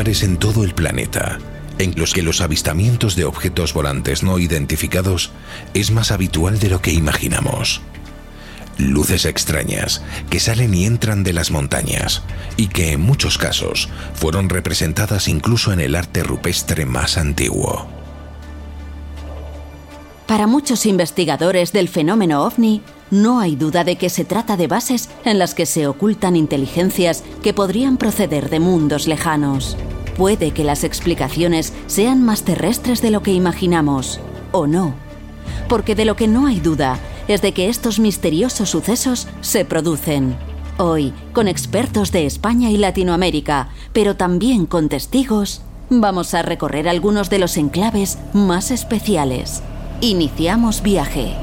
En todo el planeta en los que los avistamientos de objetos volantes no identificados es más habitual de lo que imaginamos. Luces extrañas que salen y entran de las montañas y que en muchos casos fueron representadas incluso en el arte rupestre más antiguo. Para muchos investigadores del fenómeno ovni, no hay duda de que se trata de bases en las que se ocultan inteligencias que podrían proceder de mundos lejanos. Puede que las explicaciones sean más terrestres de lo que imaginamos, o no. Porque de lo que no hay duda es de que estos misteriosos sucesos se producen. Hoy, con expertos de España y Latinoamérica, pero también con testigos, vamos a recorrer algunos de los enclaves más especiales. Iniciamos viaje.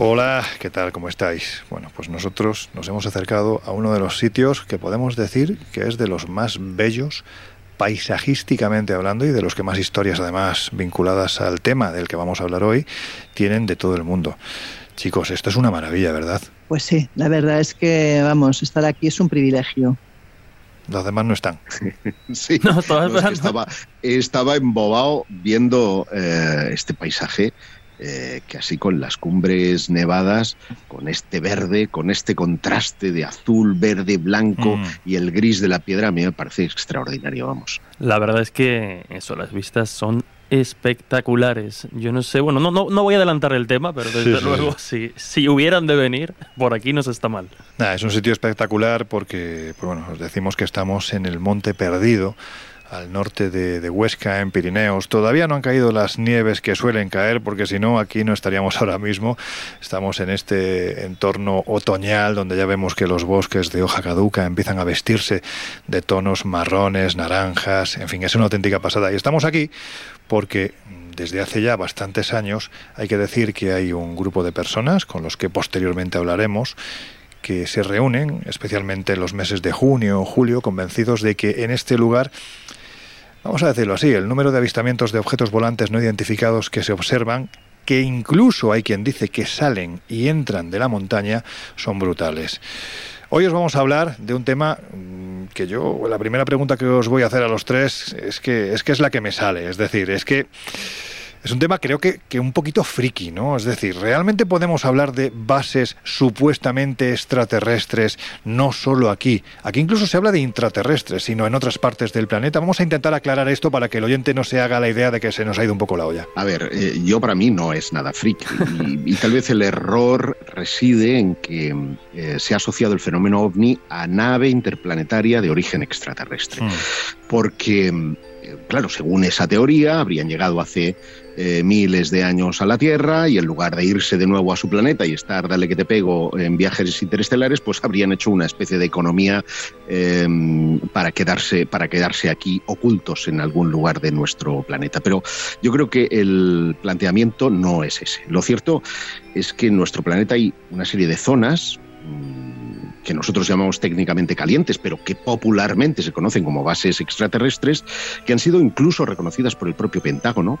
Hola, ¿qué tal? ¿Cómo estáis? Bueno, pues nosotros nos hemos acercado a uno de los sitios que podemos decir que es de los más bellos paisajísticamente hablando y de los que más historias además vinculadas al tema del que vamos a hablar hoy tienen de todo el mundo. Chicos, esto es una maravilla, ¿verdad? Pues sí, la verdad es que, vamos, estar aquí es un privilegio. Los demás no están. sí, No, estaba no, es que estaba, estaba embobado viendo eh, este paisaje eh, que así con las cumbres nevadas, con este verde, con este contraste de azul, verde, blanco Mm. y el gris de la piedra, a mí me parece extraordinario, vamos. La verdad es que eso, las vistas son espectaculares. Yo no sé, bueno, no, no, no voy a adelantar el tema, pero desde Sí, sí, luego, si, si hubieran de venir, por aquí no se está mal. Es un sitio espectacular porque, pues bueno, os decimos que estamos en el Monte Perdido, al norte de, Huesca, en Pirineos. Todavía no han caído las nieves que suelen caer, porque si no, aquí no estaríamos ahora mismo. Estamos en este entorno otoñal, donde ya vemos que los bosques de hoja caduca empiezan a vestirse de tonos marrones, naranjas, en fin, es una auténtica pasada. Y estamos aquí porque desde hace ya bastantes años hay que decir que hay un grupo de personas con los que posteriormente hablaremos que se reúnen, especialmente en los meses de junio o julio, convencidos de que en este lugar, vamos a decirlo así, el número de avistamientos de objetos volantes no identificados que se observan, que incluso hay quien dice que salen y entran de la montaña, son brutales. Hoy os vamos a hablar de un tema mm, que yo, la primera pregunta que os voy a hacer a los tres es que es, que es la que me sale, es decir, es que es un tema creo que, que un poquito friki, ¿no? Es decir, ¿realmente podemos hablar de bases supuestamente extraterrestres no solo aquí? Aquí incluso se habla de intraterrestres, sino en otras partes del planeta. Vamos a intentar aclarar esto para que el oyente no se haga la idea de que se nos ha ido un poco la olla. A ver, eh, yo para mí no es nada friki y, y tal vez el error reside en que eh, se ha asociado el fenómeno ovni a nave interplanetaria de origen extraterrestre. Mm. porque claro, según esa teoría, habrían llegado hace eh, miles de años a la Tierra y en lugar de irse de nuevo a su planeta y estar, dale que te pego, en viajes interestelares, pues habrían hecho una especie de economía em, para, quedarse, para quedarse aquí ocultos en algún lugar de nuestro planeta. Pero yo creo que el planteamiento no es ese. Lo cierto es que en nuestro planeta hay una serie de zonas mm, que nosotros llamamos técnicamente calientes, pero que popularmente se conocen como bases extraterrestres, que han sido incluso reconocidas por el propio Pentágono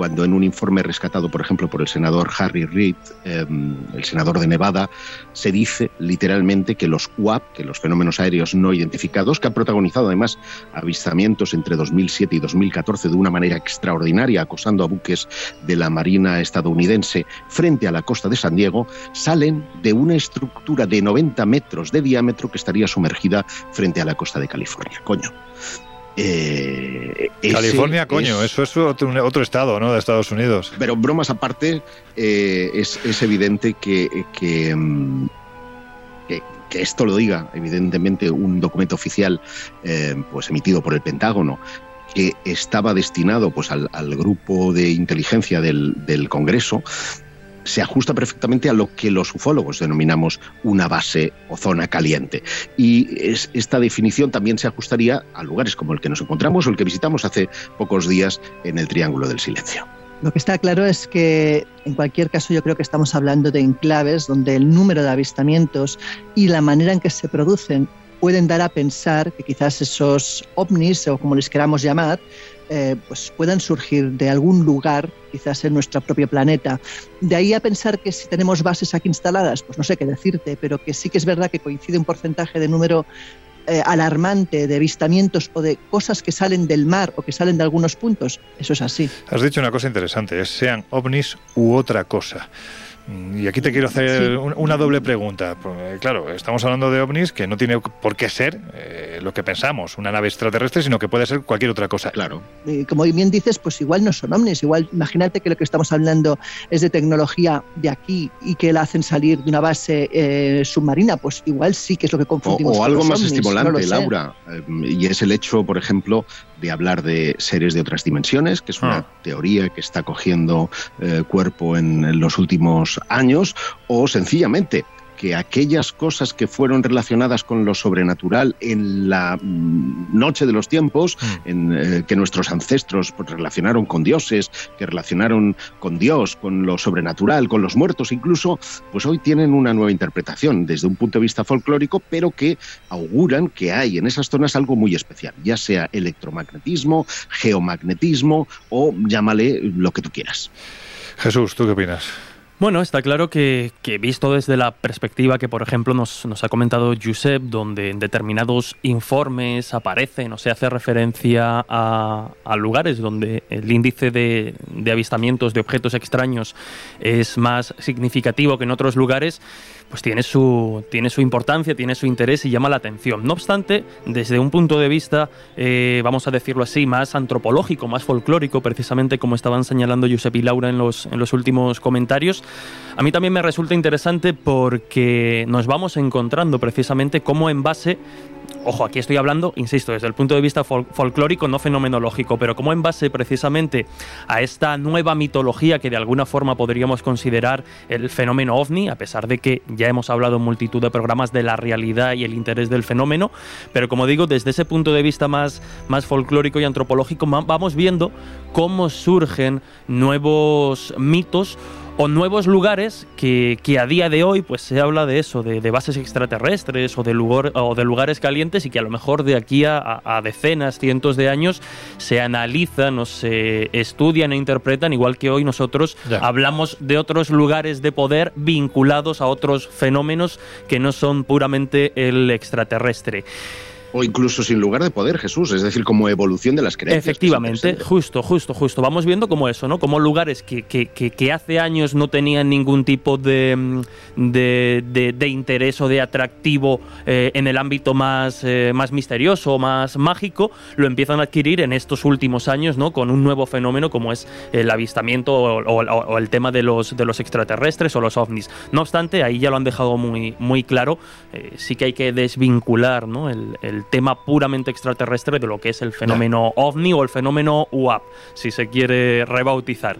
cuando en un informe rescatado, por ejemplo, por el senador Harry Reid, em, el senador de Nevada, se dice literalmente que los UAP, que los fenómenos aéreos no identificados, que han protagonizado además avistamientos entre 2007 y 2014 de una manera extraordinaria, acosando a buques de la Marina estadounidense frente a la costa de San Diego, salen de una estructura de 90 metros de diámetro que estaría sumergida frente a la costa de California. Coño. Eh, California, coño, eso es otro, estado, ¿no? De Estados Unidos. Pero bromas aparte, eh, es, evidente mm, que, que, esto lo diga, evidentemente, un documento oficial eh, pues emitido por el Pentágono que estaba destinado pues al, grupo de inteligencia del, del Congreso se ajusta perfectamente a lo que los ufólogos denominamos una base o zona caliente. Y esta definición también se ajustaría a lugares como el que nos encontramos o el que visitamos hace pocos días en el Triángulo del Silencio. Lo que está claro es que en cualquier caso yo creo que estamos hablando de enclaves donde el número de avistamientos y la manera en que se producen pueden dar a pensar que quizás esos ovnis o como les queramos llamar eh, pues puedan surgir de algún lugar, quizás en nuestro propio planeta. De ahí a pensar que si tenemos bases aquí instaladas, pues no sé qué decirte, pero que sí que es verdad que coincide un porcentaje de número eh, alarmante de avistamientos o de cosas que salen del mar o que salen de algunos puntos. Eso es así. Has dicho una cosa interesante, es sean ovnis u otra cosa. Y aquí te quiero hacer una doble pregunta. claro, estamos hablando de ovnis que no tiene por qué ser eh, lo que pensamos, una nave extraterrestre, sino que puede ser cualquier otra cosa. Claro. como bien dices, pues igual no son ovnis. Igual, imagínate que lo que estamos hablando es de tecnología de aquí y que la hacen salir de una base eh, submarina. Pues igual sí que es lo que confundimos. O, algo más estimulante, Laura. Eh, y es el hecho, por ejemplo, de hablar de seres de otras dimensiones, que es una ah. teoría que está cogiendo eh, cuerpo en los últimos años, o sencillamente que aquellas cosas que fueron relacionadas con lo sobrenatural en la mm, noche de los tiempos, mm. en, eh, que nuestros ancestros pues, relacionaron con dioses, que relacionaron con Dios, con lo sobrenatural, con los muertos incluso, pues hoy tienen una nueva interpretación desde un punto de vista folclórico, pero que auguran que hay en esas zonas algo muy especial, ya sea electromagnetismo, geomagnetismo o llámale lo que tú quieras. Jesús, ¿tú qué opinas? Bueno, está claro que, visto desde la perspectiva que, por ejemplo, nos, ha comentado Josep, donde en determinados informes aparecen o se hace referencia a, lugares donde el índice de, avistamientos de objetos extraños es más significativo que en otros lugares, pues tiene su, tiene su importancia, tiene su interés y llama la atención. No obstante, desde un punto de vista, eh, vamos a decirlo así, más antropológico, más folclórico, precisamente como estaban señalando Josep y Laura en los, en los últimos comentarios, a mí también me resulta interesante porque nos vamos encontrando precisamente cómo en base Ojo, aquí estoy hablando, insisto, desde el punto de vista folclórico, no fenomenológico, pero como en base precisamente a esta nueva mitología que de alguna forma podríamos considerar el fenómeno ovni, a pesar de que ya hemos hablado en multitud de programas de la realidad y el interés del fenómeno, pero como digo, desde ese punto de vista más, más folclórico y antropológico, vamos viendo cómo surgen nuevos mitos o nuevos lugares que, a día de hoy pues se habla de eso, de, bases extraterrestres o de, lugar, o de lugares calientes y que a lo mejor de aquí a, decenas, cientos de años se analizan o se estudian e interpretan, igual que hoy nosotros hablamos de otros lugares de poder vinculados a otros fenómenos que no son puramente el extraterrestre. O incluso sin lugar de poder, Jesús, es decir, como evolución de las creencias. Efectivamente, justo, justo, justo. Vamos viendo como eso, ¿no? Como lugares que, que, que, hace años no tenían ningún tipo de, de, de, interés o de atractivo eh, en el ámbito más, eh, más misterioso, más mágico, lo empiezan a adquirir en estos últimos años, ¿no? Con un nuevo fenómeno como es el avistamiento o, el tema de los, de los extraterrestres o los ovnis. No obstante, ahí ya lo han dejado muy, muy claro, eh, sí que hay que desvincular, ¿no? el el tema puramente extraterrestre de lo que es el fenómeno ovni o el fenómeno UAP, si se quiere rebautizar.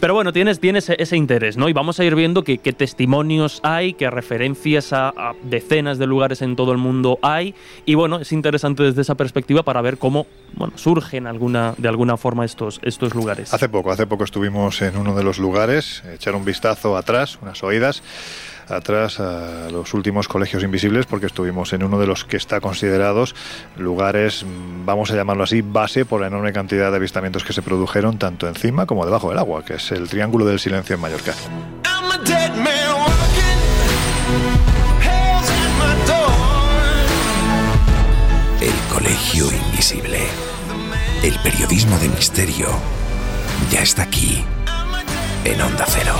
Pero bueno, tienes, tienes ese interés, ¿no? Y vamos a ir viendo qué testimonios hay, qué referencias a, decenas de lugares en todo el mundo hay. Y bueno, es interesante desde esa perspectiva para ver cómo bueno, surgen alguna, de alguna forma estos, estos lugares. Hace poco, hace poco estuvimos en uno de los lugares, echar un vistazo atrás, unas oídas atrás a los últimos colegios invisibles porque estuvimos en uno de los que está considerados lugares, vamos a llamarlo así, base por la enorme cantidad de avistamientos que se produjeron tanto encima como debajo del agua, que es el Triángulo del Silencio en Mallorca. El Colegio Invisible. El periodismo de misterio ya está aquí en Onda Cero.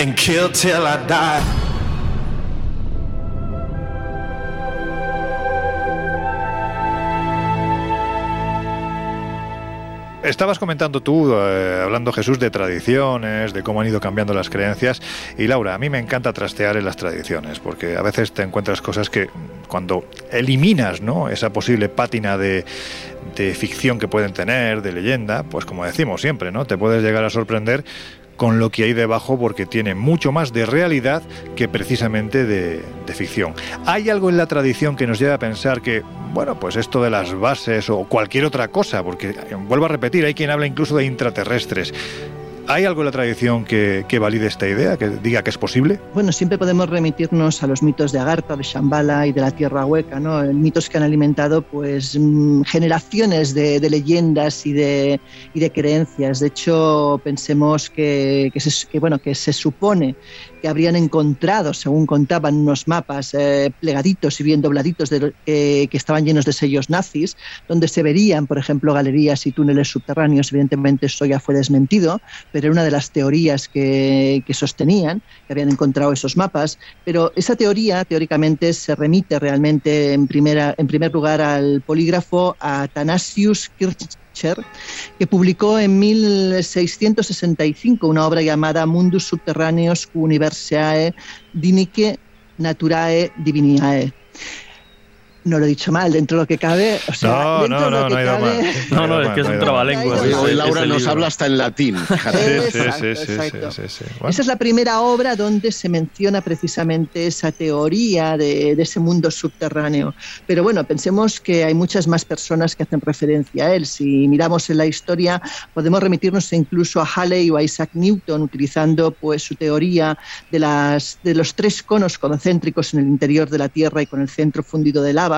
And kill till I die. Estabas comentando tú, eh, hablando Jesús, de tradiciones, de cómo han ido cambiando las creencias. Y Laura, a mí me encanta trastear en las tradiciones, porque a veces te encuentras cosas que cuando eliminas ¿no? esa posible pátina de, de ficción que pueden tener, de leyenda, pues como decimos siempre, ¿no? Te puedes llegar a sorprender con lo que hay debajo porque tiene mucho más de realidad que precisamente de, ficción. ¿Hay algo en la tradición que nos lleva a pensar que, bueno, pues esto de las bases o cualquier otra cosa, porque vuelvo a repetir, hay quien habla incluso de intraterrestres, ¿Hay algo en la tradición que, valide esta idea, que diga que es posible? Bueno, siempre podemos remitirnos a los mitos de Agartha, de Shambhala y de la Tierra Hueca, ¿no? mitos que han alimentado pues mm, generaciones de, leyendas y de, y de creencias. De hecho, pensemos que, que, bueno, que se supone que habrían encontrado, según contaban unos mapas eh, plegaditos y bien dobladitos de, que estaban llenos de sellos nazis, donde se verían, por ejemplo, galerías y túneles subterráneos. Evidentemente esto ya fue desmentido, pero era una de las teorías que, que sostenían, que habían encontrado esos mapas. Pero esa teoría, teóricamente, se remite realmente en, primera, en primer lugar al polígrafo Athanasius Kirch que publicó en 1665 una obra llamada Mundus Subterraneus Universiae Dinique Naturae Diviniae no lo he dicho mal, dentro de lo que cabe. O sea, no, dentro no, de lo que no, cabe. No, no, es que es un trabalenguas. Hoy, Laura nos habla hasta en latín. Sí, sí, sí, sí, Esa es la primera obra donde se menciona precisamente esa teoría de, de, ese mundo subterráneo. Pero bueno, pensemos que hay muchas más personas que hacen referencia a él. Si miramos en la historia, podemos remitirnos incluso a Halley o a Isaac Newton, utilizando pues su teoría de, las, de los tres conos concéntricos en el interior de la Tierra y con el centro fundido de lava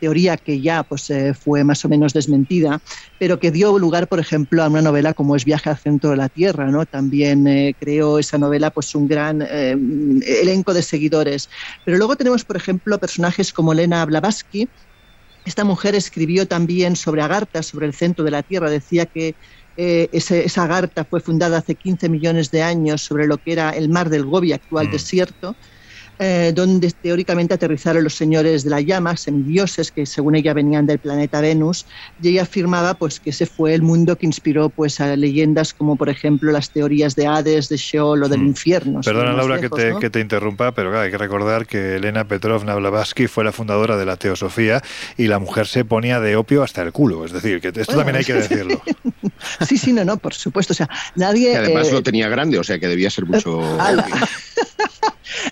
teoría que ya pues, eh, fue más o menos desmentida, pero que dio lugar, por ejemplo, a una novela como es Viaje al centro de la Tierra. ¿no? También eh, creó esa novela pues, un gran eh, elenco de seguidores. Pero luego tenemos, por ejemplo, personajes como Elena Blavatsky. Esta mujer escribió también sobre Agartha, sobre el centro de la Tierra. Decía que esa Agartha fue fundada hace 15 millones de años sobre lo que era el mar del Gobi, actual mm. desierto eh, donde teóricamente aterrizaron los señores de la llama, semidioses que según ella venían del planeta Venus, y ella afirmaba pues que ese fue el mundo que inspiró pues a leyendas como por ejemplo las teorías de Hades, de Sheol o del mm. infierno. Perdona Laura que, te, que, te, interrumpa, pero hay que recordar que Elena Petrovna Blavatsky fue la fundadora de la teosofía y la mujer se ponía de opio hasta el culo, es decir, que esto también hay que decirlo. sí, sí, no, no, por supuesto, o sea, nadie... Y además eh, lo tenía grande, o sea que debía ser mucho...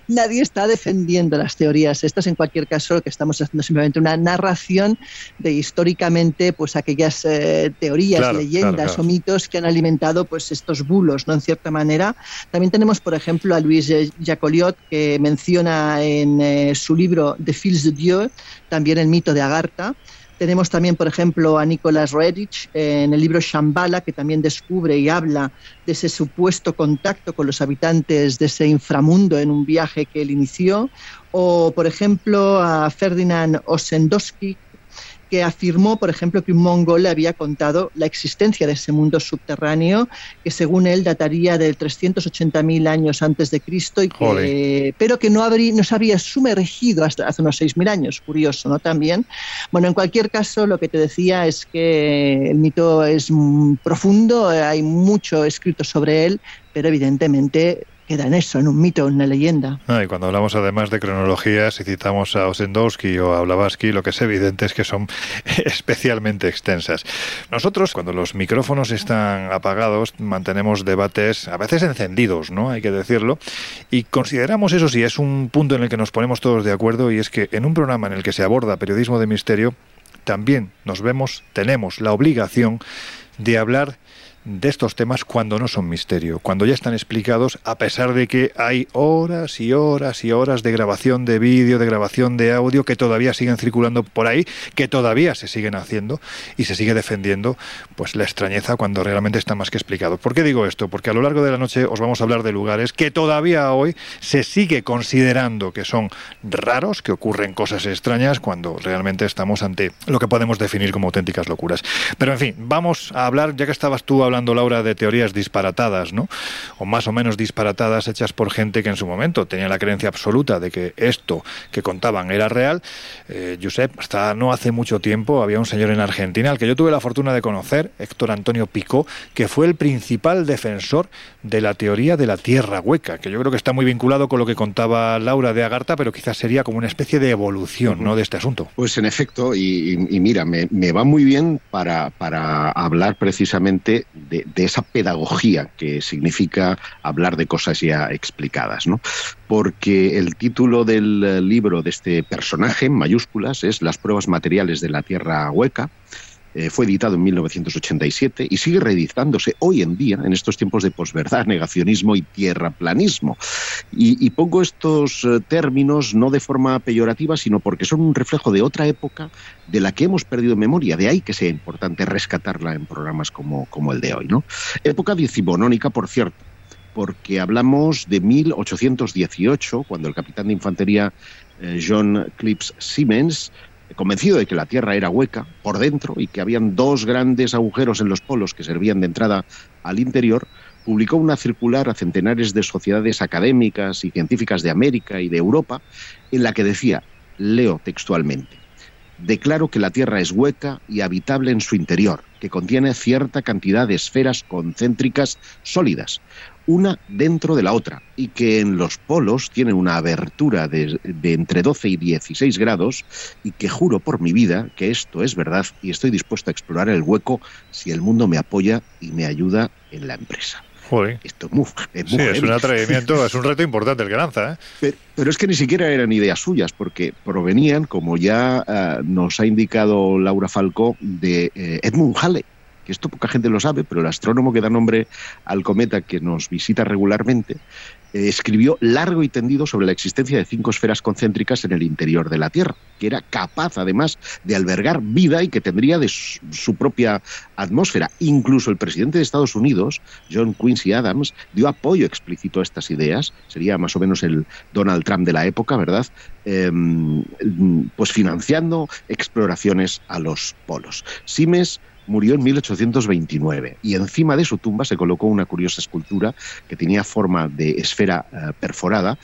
nadie está defendiendo las teorías estas. En cualquier caso, lo que estamos haciendo es simplemente una narración de históricamente pues aquellas eh, teorías, leyendas o mitos que han alimentado pues estos bulos, ¿no? En cierta manera. También tenemos, por ejemplo, a Luis Jacoliot que menciona en eh, su libro The Fils de Dieu también el mito de Agartha. Tenemos también, por ejemplo, a Nicolas Roerich en el libro Shambhala, que también descubre y habla de ese supuesto contacto con los habitantes de ese inframundo en un viaje que él inició. O, por ejemplo, a Ferdinand Osendowski, que afirmó, por ejemplo, que un mongol le había contado la existencia de ese mundo subterráneo, que según él dataría de 380.000 años antes de Cristo, y que, pero que no, habría, no se había sumergido hasta hace unos 6.000 años. Curioso, ¿no? También. Bueno, en cualquier caso, lo que te decía es que el mito es profundo, hay mucho escrito sobre él, pero evidentemente queda en eso, en un mito, en una leyenda. y cuando hablamos además de cronologías, si citamos a Osendowski o a Blavatsky, lo que es evidente es que son especialmente extensas. Nosotros, cuando los micrófonos están apagados, mantenemos debates a veces encendidos, ¿no? Hay que decirlo. Y consideramos eso sí, es un punto en el que nos ponemos todos de acuerdo y es que en un programa en el que se aborda periodismo de misterio, también nos vemos, tenemos la obligación de hablar de estos temas cuando no son misterio, cuando ya están explicados, a pesar de que hay horas y horas y horas de grabación de vídeo, de grabación de audio que todavía siguen circulando por ahí, que todavía se siguen haciendo y se sigue defendiendo pues la extrañeza cuando realmente está más que explicado. ¿Por qué digo esto? Porque a lo largo de la noche os vamos a hablar de lugares que todavía hoy se sigue considerando que son raros, que ocurren cosas extrañas cuando realmente estamos ante lo que podemos definir como auténticas locuras. Pero en fin, vamos a hablar, ya que estabas tú hablando, Laura, de teorías disparatadas, ¿no? O más o menos disparatadas hechas por gente que en su momento tenía la creencia absoluta de que esto que contaban era real. Eh, Josep, hasta no hace mucho tiempo había un señor en Argentina al que yo tuve la fortuna de conocer, Héctor Antonio Picó, que fue el principal defensor de la teoría de la tierra hueca, que yo creo que está muy vinculado con lo que contaba Laura de Agartha, pero quizás sería como una especie de evolución ¿no? de este asunto. Pues en efecto, y, mira, me, me, va muy bien para, para hablar precisamente de, esa pedagogía que significa hablar de cosas ya explicadas, ¿no? Porque el título del libro de este personaje, en mayúsculas, es Las pruebas materiales de la Tierra hueca, eh, fue editado en 1987 y sigue reeditándose hoy en día, en estos tiempos de posverdad, negacionismo y tierraplanismo. Y, y pongo estos eh, términos no de forma peyorativa, sino porque son un reflejo de otra época de la que hemos perdido memoria. De ahí que sea importante rescatarla en programas como, como el de hoy. ¿no? Época decimonónica, por cierto porque hablamos de 1818, cuando el capitán de infantería eh, John Clips Siemens convencido de que la Tierra era hueca por dentro y que habían dos grandes agujeros en los polos que servían de entrada al interior, publicó una circular a centenares de sociedades académicas y científicas de América y de Europa en la que decía, leo textualmente, declaro que la Tierra es hueca y habitable en su interior, que contiene cierta cantidad de esferas concéntricas sólidas, una dentro de la otra, y que en los polos tienen una abertura de, entre 12 y 16 grados, y que juro por mi vida que esto es verdad y estoy dispuesto a explorar el hueco si el mundo me apoya y me ayuda en la empresa. Esto es muy, sí, es un atrevimiento, es un reto importante el que lanza. ¿eh? Pero, es que ni siquiera eran ideas suyas, porque provenían, como ya ah, nos ha indicado Laura Falcó, de eh, Edmund Halley esto poca gente lo sabe, pero el astrónomo que da nombre al cometa que nos visita regularmente, eh, escribió largo y tendido sobre la existencia de cinco esferas concéntricas en el interior de la Tierra, que era capaz además de albergar vida y que tendría su, propia atmósfera. Incluso el presidente de Estados Unidos, John Quincy Adams, dio apoyo explícito a estas ideas, sería más o menos el Donald Trump de la época, ¿verdad? Em, pues financiando exploraciones a los polos. Simes murió en 1829 y encima de su tumba se colocó una curiosa escultura que tenía forma de esfera eh, perforada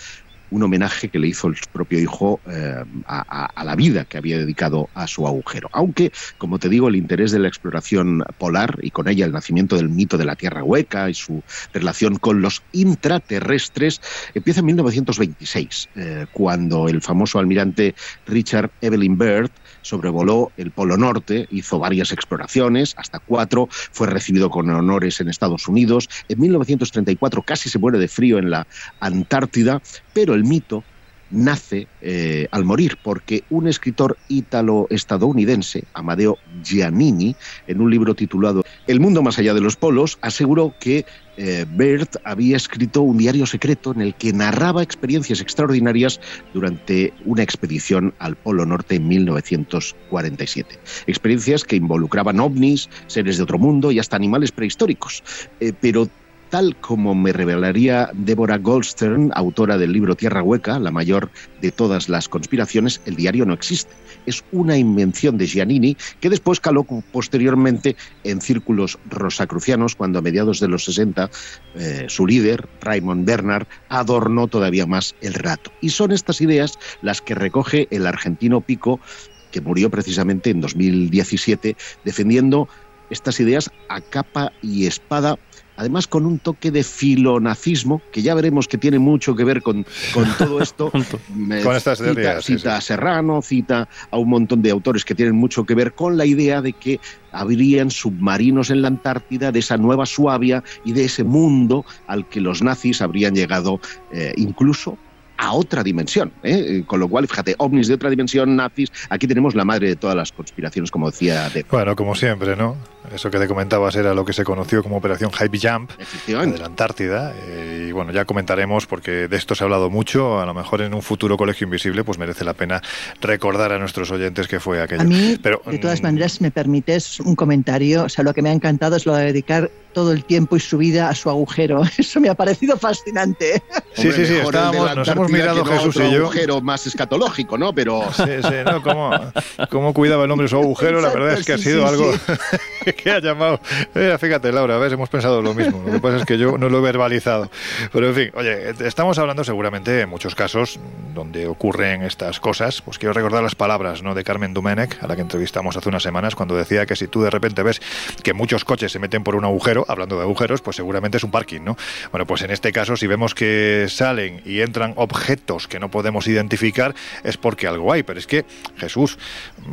un homenaje que le hizo el propio hijo eh, a, la vida que había dedicado a su agujero. Aunque, como te digo, el interés de la exploración polar y con ella el nacimiento del mito de la Tierra hueca y su relación con los intraterrestres empieza en 1926, eh, cuando el famoso almirante Richard Evelyn Byrd sobrevoló el Polo Norte, hizo varias exploraciones, hasta cuatro, fue recibido con honores en Estados Unidos. En 1934 casi se muere de frío en la Antártida, pero el mito nace eh, al morir, porque un escritor ítalo-estadounidense, Amadeo Giannini, en un libro titulado El mundo más allá de los polos, aseguró que eh, Bert había escrito un diario secreto en el que narraba experiencias extraordinarias durante una expedición al Polo Norte en 1947. Experiencias que involucraban ovnis, seres de otro mundo y hasta animales prehistóricos. Eh, pero tal como me revelaría Deborah Goldstern, autora del libro Tierra Hueca, la mayor de todas las conspiraciones, el diario no existe. Es una invención de Giannini que después caló posteriormente en círculos rosacrucianos cuando a mediados de los 60 eh, su líder, Raymond Bernard, adornó todavía más el rato. Y son estas ideas las que recoge el argentino Pico que murió precisamente en 2017 defendiendo estas ideas a capa y espada además con un toque de filonazismo, que ya veremos que tiene mucho que ver con, todo esto. con estas cita, cita a Serrano, cita a un montón de autores que tienen mucho que ver con la idea de que habrían submarinos en la Antártida, de esa nueva Suabia y de ese mundo al que los nazis habrían llegado eh, incluso a otra dimensión. ¿eh? Con lo cual, fíjate, ovnis de otra dimensión, nazis, aquí tenemos la madre de todas las conspiraciones, como decía de Bueno, como siempre, ¿no? Eso que te comentabas era lo que se conoció como Operación Hype Jump de la Antártida. Eh, y bueno, ya comentaremos, porque de esto se ha hablado mucho, a lo mejor en un futuro colegio invisible, pues merece la pena recordar a nuestros oyentes que fue aquello. A mí, Pero, de todas mm, maneras, me permites un comentario, o sea, lo que me ha encantado es lo de dedicar todo el tiempo y su vida a su agujero. Eso me ha parecido fascinante. Sí, sí, sí, nos hemos mirado Jesús y yo. agujero más escatológico, ¿no? Pero. Sí, sí, no, cómo, cómo cuidaba el hombre su agujero, la verdad es que ha sido algo que ha llamado. fíjate, Laura, a ver, hemos pensado lo mismo. Lo que pasa es que yo no lo he verbalizado. Pero en fin, oye, estamos hablando seguramente en muchos casos donde ocurren estas cosas. Pues quiero recordar las palabras ¿no? de Carmen Dumenech, a la que entrevistamos hace unas semanas, cuando decía que si tú de repente ves que muchos coches se meten por un agujero, hablando de agujeros, pues seguramente es un parking, ¿no? Bueno, pues en este caso, si vemos que salen y entran objetos que no podemos identificar, es porque algo hay. Pero es que, Jesús,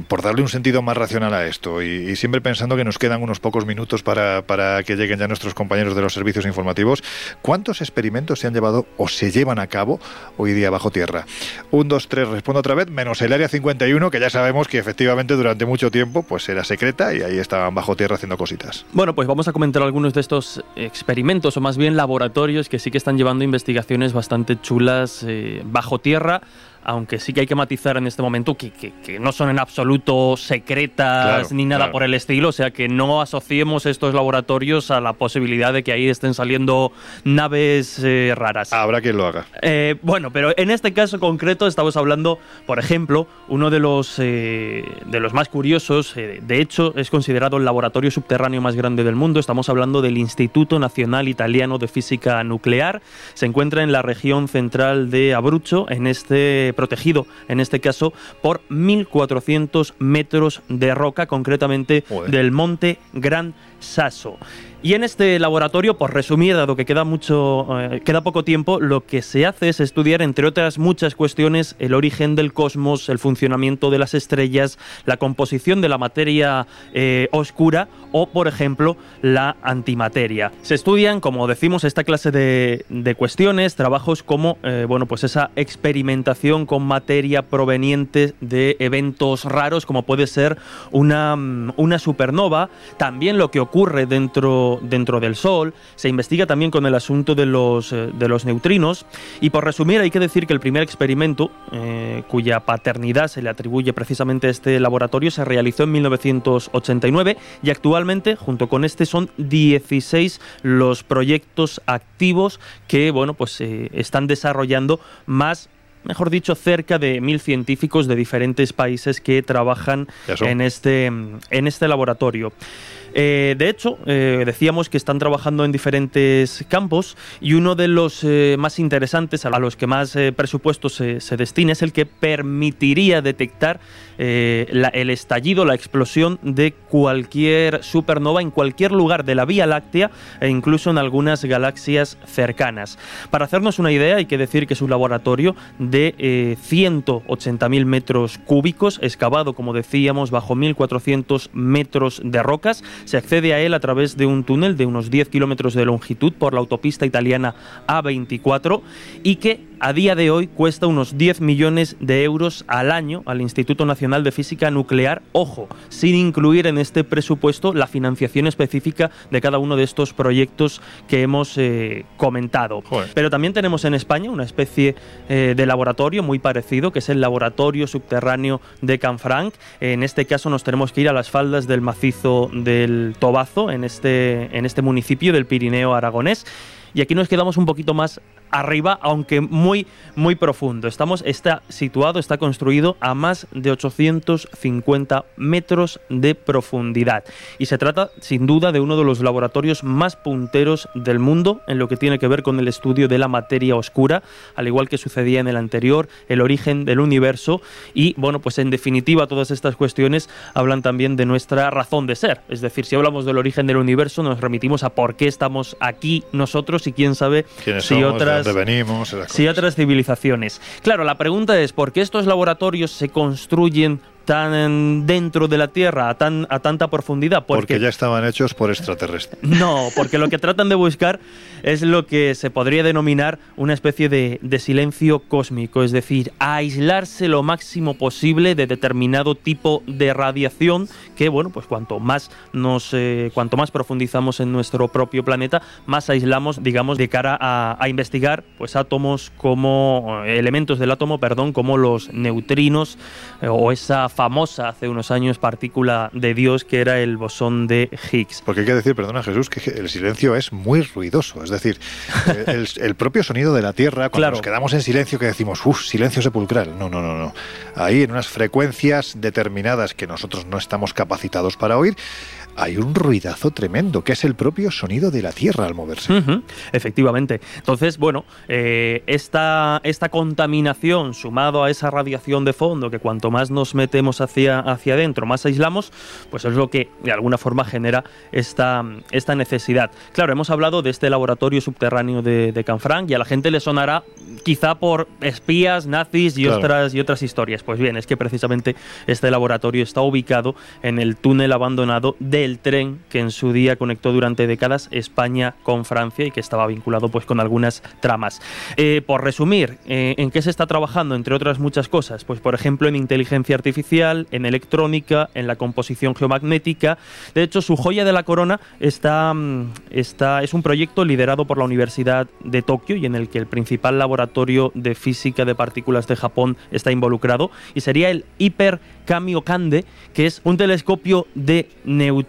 por darle un sentido más racional a esto, y, siempre pensando que nos quedan unos pocos minutos para, para que lleguen ya nuestros compañeros de los servicios informativos, ¿cuántos experimentos se han llevado o se llevan a cabo hoy día bajo tierra? Un, dos, tres, respondo otra vez, menos el área 51, que ya sabemos que efectivamente durante mucho tiempo pues era secreta y ahí estaban bajo tierra haciendo cositas. Bueno, pues vamos a comentar algunos de estos experimentos o más bien laboratorios que sí que están llevando investigaciones bastante chulas eh, bajo tierra aunque sí que hay que matizar en este momento que, no son en absoluto secretas ni nada por el estilo, o sea que no asociemos estos laboratorios a la posibilidad de que ahí estén saliendo naves eh, raras. Habrá quien lo haga. Eh, bueno, pero en este caso concreto estamos hablando, por ejemplo, uno de los, eh, de los más curiosos, de hecho es considerado el laboratorio subterráneo más grande del mundo, estamos hablando del Instituto Nacional Italiano de Física Nuclear, se encuentra en la región central de Abruzzo, en este protegido, en este caso, por 1.400 metros de roca, concretamente del monte Gran Sasso. Y en este laboratorio, por resumir, dado que queda mucho, eh, queda poco tiempo, lo que se hace es estudiar, entre otras muchas cuestiones, el origen del cosmos, el funcionamiento de las estrellas, la composición de la materia eh, oscura o, por ejemplo, la antimateria. Se estudian, como decimos, esta clase de, cuestiones, trabajos como, eh, bueno, pues esa experimentación con materia proveniente de eventos raros, como puede ser una, una supernova, también lo que ocurre dentro dentro del Sol, se investiga también con el asunto de los, eh, de los neutrinos y por resumir hay que decir que el primer experimento, eh, cuya paternidad se le atribuye precisamente a este laboratorio, se realizó en 1989 y actualmente junto con este son 16 los proyectos activos que bueno, pues, eh, están desarrollando más mejor dicho, cerca de mil científicos de diferentes países que trabajan en este, en este laboratorio. Eh, de hecho, eh, decíamos que están trabajando en diferentes campos y uno de los eh, más interesantes, a los que más presupuesto se, se, destina, es el que permitiría detectar el estallido, la explosión de cualquier supernova en cualquier lugar de la Vía Láctea e incluso en algunas galaxias cercanas. Para hacernos una idea, hay que decir que es un laboratorio de 180.000 metros cúbicos, excavado, como decíamos, bajo 1.400 metros de rocas se accede a él a través de un túnel de unos 10 kilómetros de longitud por la autopista italiana A24 y que a día de hoy cuesta unos 10 millones de euros al año al Instituto Nacional de Física Nuclear, ojo, sin incluir en este presupuesto la financiación específica de cada uno de estos proyectos que hemos eh, comentado. Pero también tenemos en España una especie eh, de laboratorio muy parecido, que es el Laboratorio Subterráneo de Canfranc. En este caso nos tenemos que ir a las faldas del macizo del el Tobazo, en este, en este municipio del Pirineo aragonés. Y aquí nos quedamos un poquito más arriba, aunque muy, muy profundo. Estamos, está situado, está construido a más de 850 metros de profundidad. Y se trata, sin duda, de uno de los laboratorios más punteros del mundo en lo que tiene que ver con el estudio de la materia oscura, al igual que sucedía en el anterior, el origen del universo. Y, bueno, pues en definitiva, todas estas cuestiones hablan también de nuestra razón de ser. Es decir, si hablamos del origen del universo, nos remitimos a por qué estamos aquí nosotros y quién sabe si otras venimos. Sí, otras civilizaciones. Claro, la pregunta es, ¿por qué estos laboratorios se construyen tan dentro de la Tierra, a, tan, a tanta profundidad. Porque, ya estaban hechos por extraterrestres. No, porque lo que tratan de buscar es lo que se podría denominar una especie de, silencio cósmico, es decir, aislarse lo máximo posible de determinado tipo de radiación que, bueno, pues cuanto más nos, eh, cuanto más profundizamos en nuestro propio planeta, más aislamos, digamos, de cara a, a investigar, pues átomos como elementos del átomo, perdón, como los neutrinos eh, o esa famosa hace unos años partícula de Dios que era el bosón de Higgs. Porque hay que decir, perdona Jesús, que el silencio es muy ruidoso. Es decir, el, propio sonido de la Tierra, cuando nos quedamos en silencio, que decimos, uff, silencio sepulcral. No, no, no, no. Ahí en unas frecuencias determinadas que nosotros no estamos capacitados para oír, hay un ruidazo tremendo, que es el propio sonido de la Tierra al moverse. Efectivamente. Entonces, bueno, eh, esta, esta contaminación sumado a esa radiación de fondo, que cuanto más nos metemos hacia, hacia adentro, más aislamos, pues es lo que de alguna forma genera esta, esta necesidad. Claro, hemos hablado de este laboratorio subterráneo de, de Canfranc y a la gente le sonará quizá por espías, nazis y, otras, y otras historias. Pues bien, es que precisamente este laboratorio está ubicado en el túnel abandonado del tren que en su día conectó durante décadas España con Francia y que estaba vinculado pues con algunas tramas. Eh, por resumir, eh, ¿en qué se está trabajando? Entre otras muchas cosas, pues por ejemplo en inteligencia artificial, en electrónica, en la composición geomagnética. De hecho, su joya de la corona está, mm, está, es un proyecto liderado por la Universidad de Tokio y en el que el principal laboratorio de Física de Partículas de Japón está involucrado y sería el Hiper Kamiokande, que es un telescopio de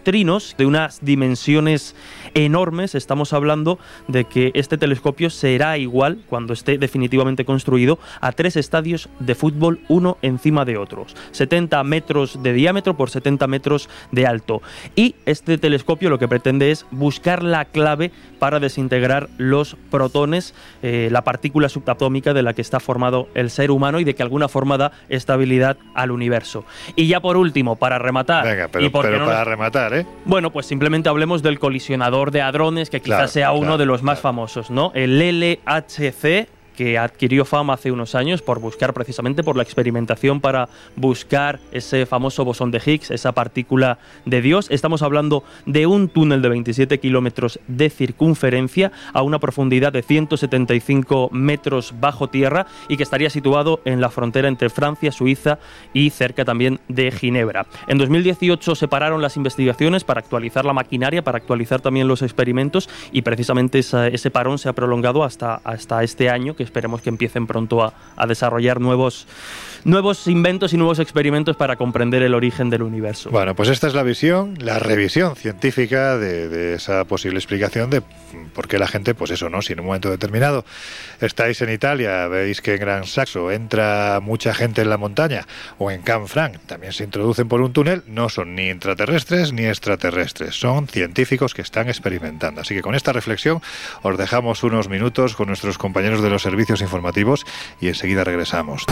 neutrinos de unas dimensiones enormes. Estamos hablando de que este telescopio será igual, cuando esté definitivamente construido, a tres estadios de fútbol uno encima de otros. 70 metros de diámetro por 70 metros de alto. Y este telescopio lo que pretende es buscar la clave para desintegrar los protones, eh, la partícula subatómica de la que está formado el ser humano y de que alguna forma da estabilidad al universo. Y ya por último, para rematar. Venga, pero, para rematar, ¿eh? Bueno, pues simplemente hablemos del colisionador de hadrones, que quizás sea uno de los más famosos, ¿no? El LHC que adquirió fama hace unos años por buscar precisamente por la experimentación para buscar ese famoso bosón de Higgs, esa partícula de Dios. Estamos hablando de un túnel de 27 kilómetros de circunferencia a una profundidad de 175 metros bajo tierra y que estaría situado en la frontera entre Francia, Suiza y cerca también de Ginebra. En 2018 se pararon las investigaciones para actualizar la maquinaria, para actualizar también los experimentos y precisamente ese parón se ha prolongado hasta, hasta este año, que esperemos que empiecen pronto a, desarrollar nuevos nuevos inventos y nuevos experimentos para comprender el origen del universo. Bueno, pues esta es la visión, la revisión científica de, esa posible explicación de por qué la gente, pues eso, ¿no? Si en un momento determinado estáis en Italia, veis que en Gran Saxo entra mucha gente en la montaña, o en Canfranc también se introducen por un túnel, no son ni intraterrestres ni extraterrestres, son científicos que están experimentando. Así que con esta reflexión os dejamos unos minutos con nuestros compañeros de los servicios informativos y enseguida regresamos.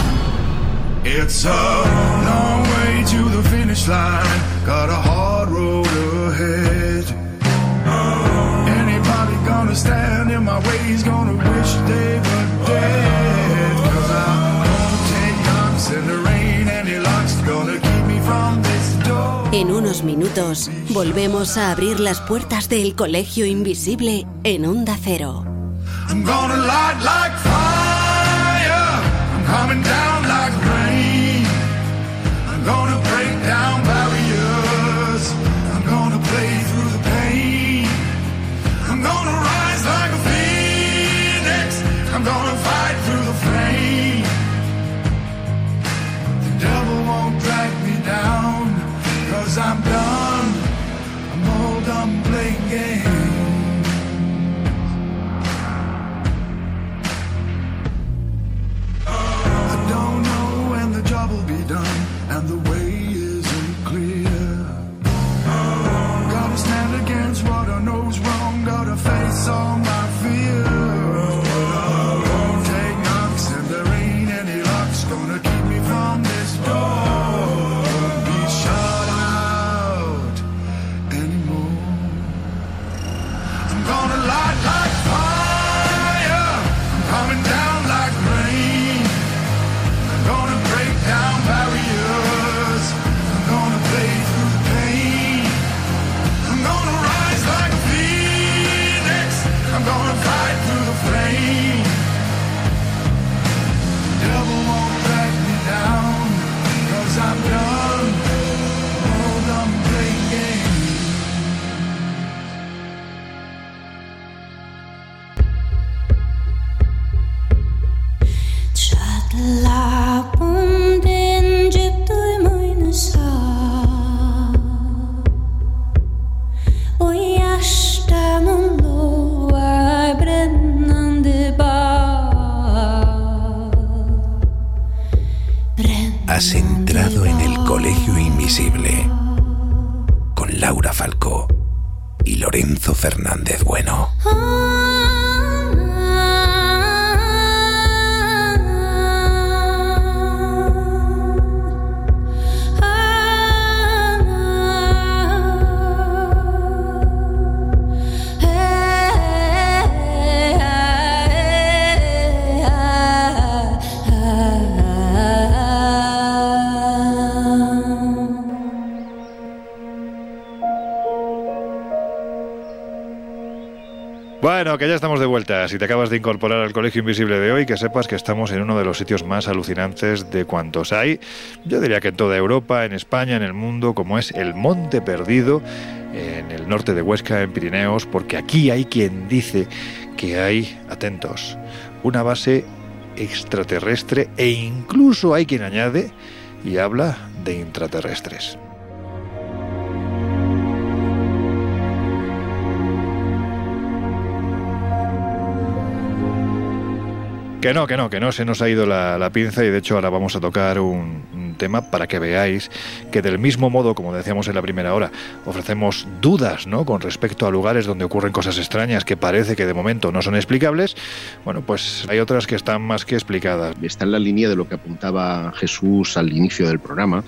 It's a long way to the finish line. Got a hard road ahead. Anybody gonna stand in my way is gonna wish they were dead. Cause I'm gonna take knocks in the rain. Any luck's gonna keep me from this door. En unos minutos volvemos a abrir las puertas del colegio invisible en Onda Cero. I'm gonna light like fire. I'm coming down like I'm done. I'm Si te acabas de incorporar al Colegio Invisible de hoy, que sepas que estamos en uno de los sitios más alucinantes de cuantos hay. Yo diría que en toda Europa, en España, en el mundo, como es el Monte Perdido, en el norte de Huesca, en Pirineos, porque aquí hay quien dice que hay, atentos, una base extraterrestre e incluso hay quien añade y habla de intraterrestres. Que no, que no, que no se nos ha ido la, pinza y de hecho ahora vamos a tocar un, tema para que veáis que del mismo modo, como decíamos en la primera hora, ofrecemos dudas ¿no? con respecto a lugares donde ocurren cosas extrañas que parece que de momento no son explicables, bueno, pues hay otras que están más que explicadas. Está en la línea de lo que apuntaba Jesús al inicio del programa,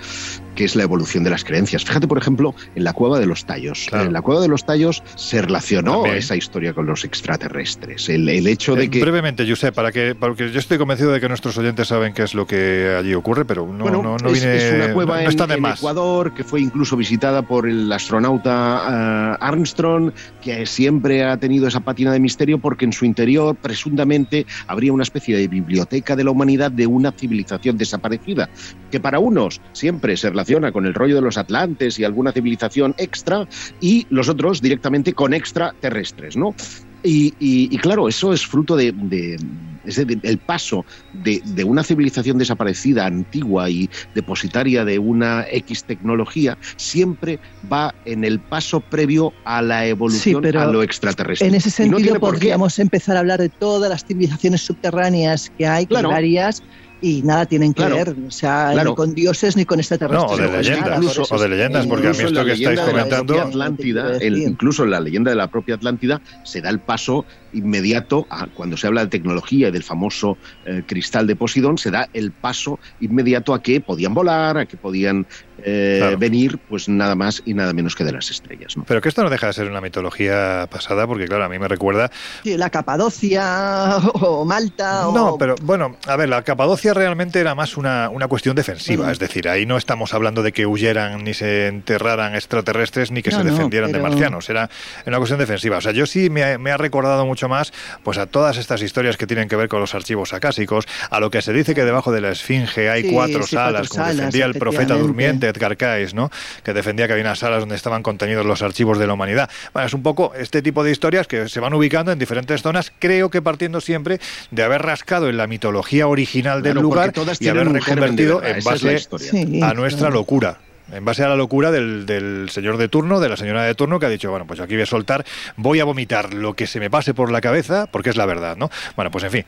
que es la evolución de las creencias. Fíjate, por ejemplo, en la cueva de los tallos. En la cueva de los tallos se relacionó esa historia con los extraterrestres. El, hecho de eh, que... Brevemente, Josep, para que, porque yo estoy convencido de que nuestros oyentes saben qué es lo que allí ocurre, pero no, no, no viene... Es una cueva en, Ecuador que fue incluso visitada por el astronauta eh, Armstrong, que siempre ha tenido esa pátina de misterio porque en su interior, presuntamente, habría una especie de biblioteca de la humanidad de una civilización desaparecida, que para unos siempre se relaciona con el rollo de los atlantes y alguna civilización extra, y los otros directamente con extraterrestres, ¿no? Y, claro, eso es fruto de, el paso de, de, una civilización desaparecida, antigua y depositaria de una X tecnología, siempre va en el paso previo a la evolución a lo extraterrestre. En ese sentido, podríamos empezar a hablar de todas las civilizaciones subterráneas que hay, claro. varias y nada tienen que ver, o sea, ni con dioses ni con extraterrestres. No, o de leyendas, o de leyendas, porque a mí esto que estáis comentando... Atlántida, incluso en la leyenda de la propia Atlántida se da el paso inmediato, a, cuando se habla de tecnología y del famoso eh, cristal de Posidón, se da el paso inmediato a que podían volar, a que podían eh, venir, pues nada más y nada menos que de las estrellas. Pero que esto no deja de ser una mitología pasada, porque claro, a mí me recuerda... Sí, la Capadocia o Malta. No, pero bueno, a ver, la Capadocia realmente era más una, una cuestión defensiva, es decir, ahí no estamos hablando de que huyeran ni se enterraran extraterrestres ni que se defendieran de marcianos, era una cuestión defensiva. O sea, yo sí me, me ha recordado mucho más pues a todas estas historias que tienen que ver con los archivos acásicos, a lo que se dice que debajo de la esfinge hay cuatro salas, como defendía el profeta durmiente Edgar Cayce, ¿no? que defendía que había unas salas donde estaban contenidos los archivos de la humanidad. Bueno, es un poco este tipo de historias que se van ubicando en diferentes zonas, creo que partiendo siempre de haber rascado en la mitología original del lugar y haber reconvertido en base a nuestra locura en base a la locura del, señor de turno, de la señora de turno, que ha dicho, bueno, pues aquí voy a soltar, voy a vomitar lo que se me pase por la cabeza, porque es la verdad, ¿no? Bueno, pues en fin,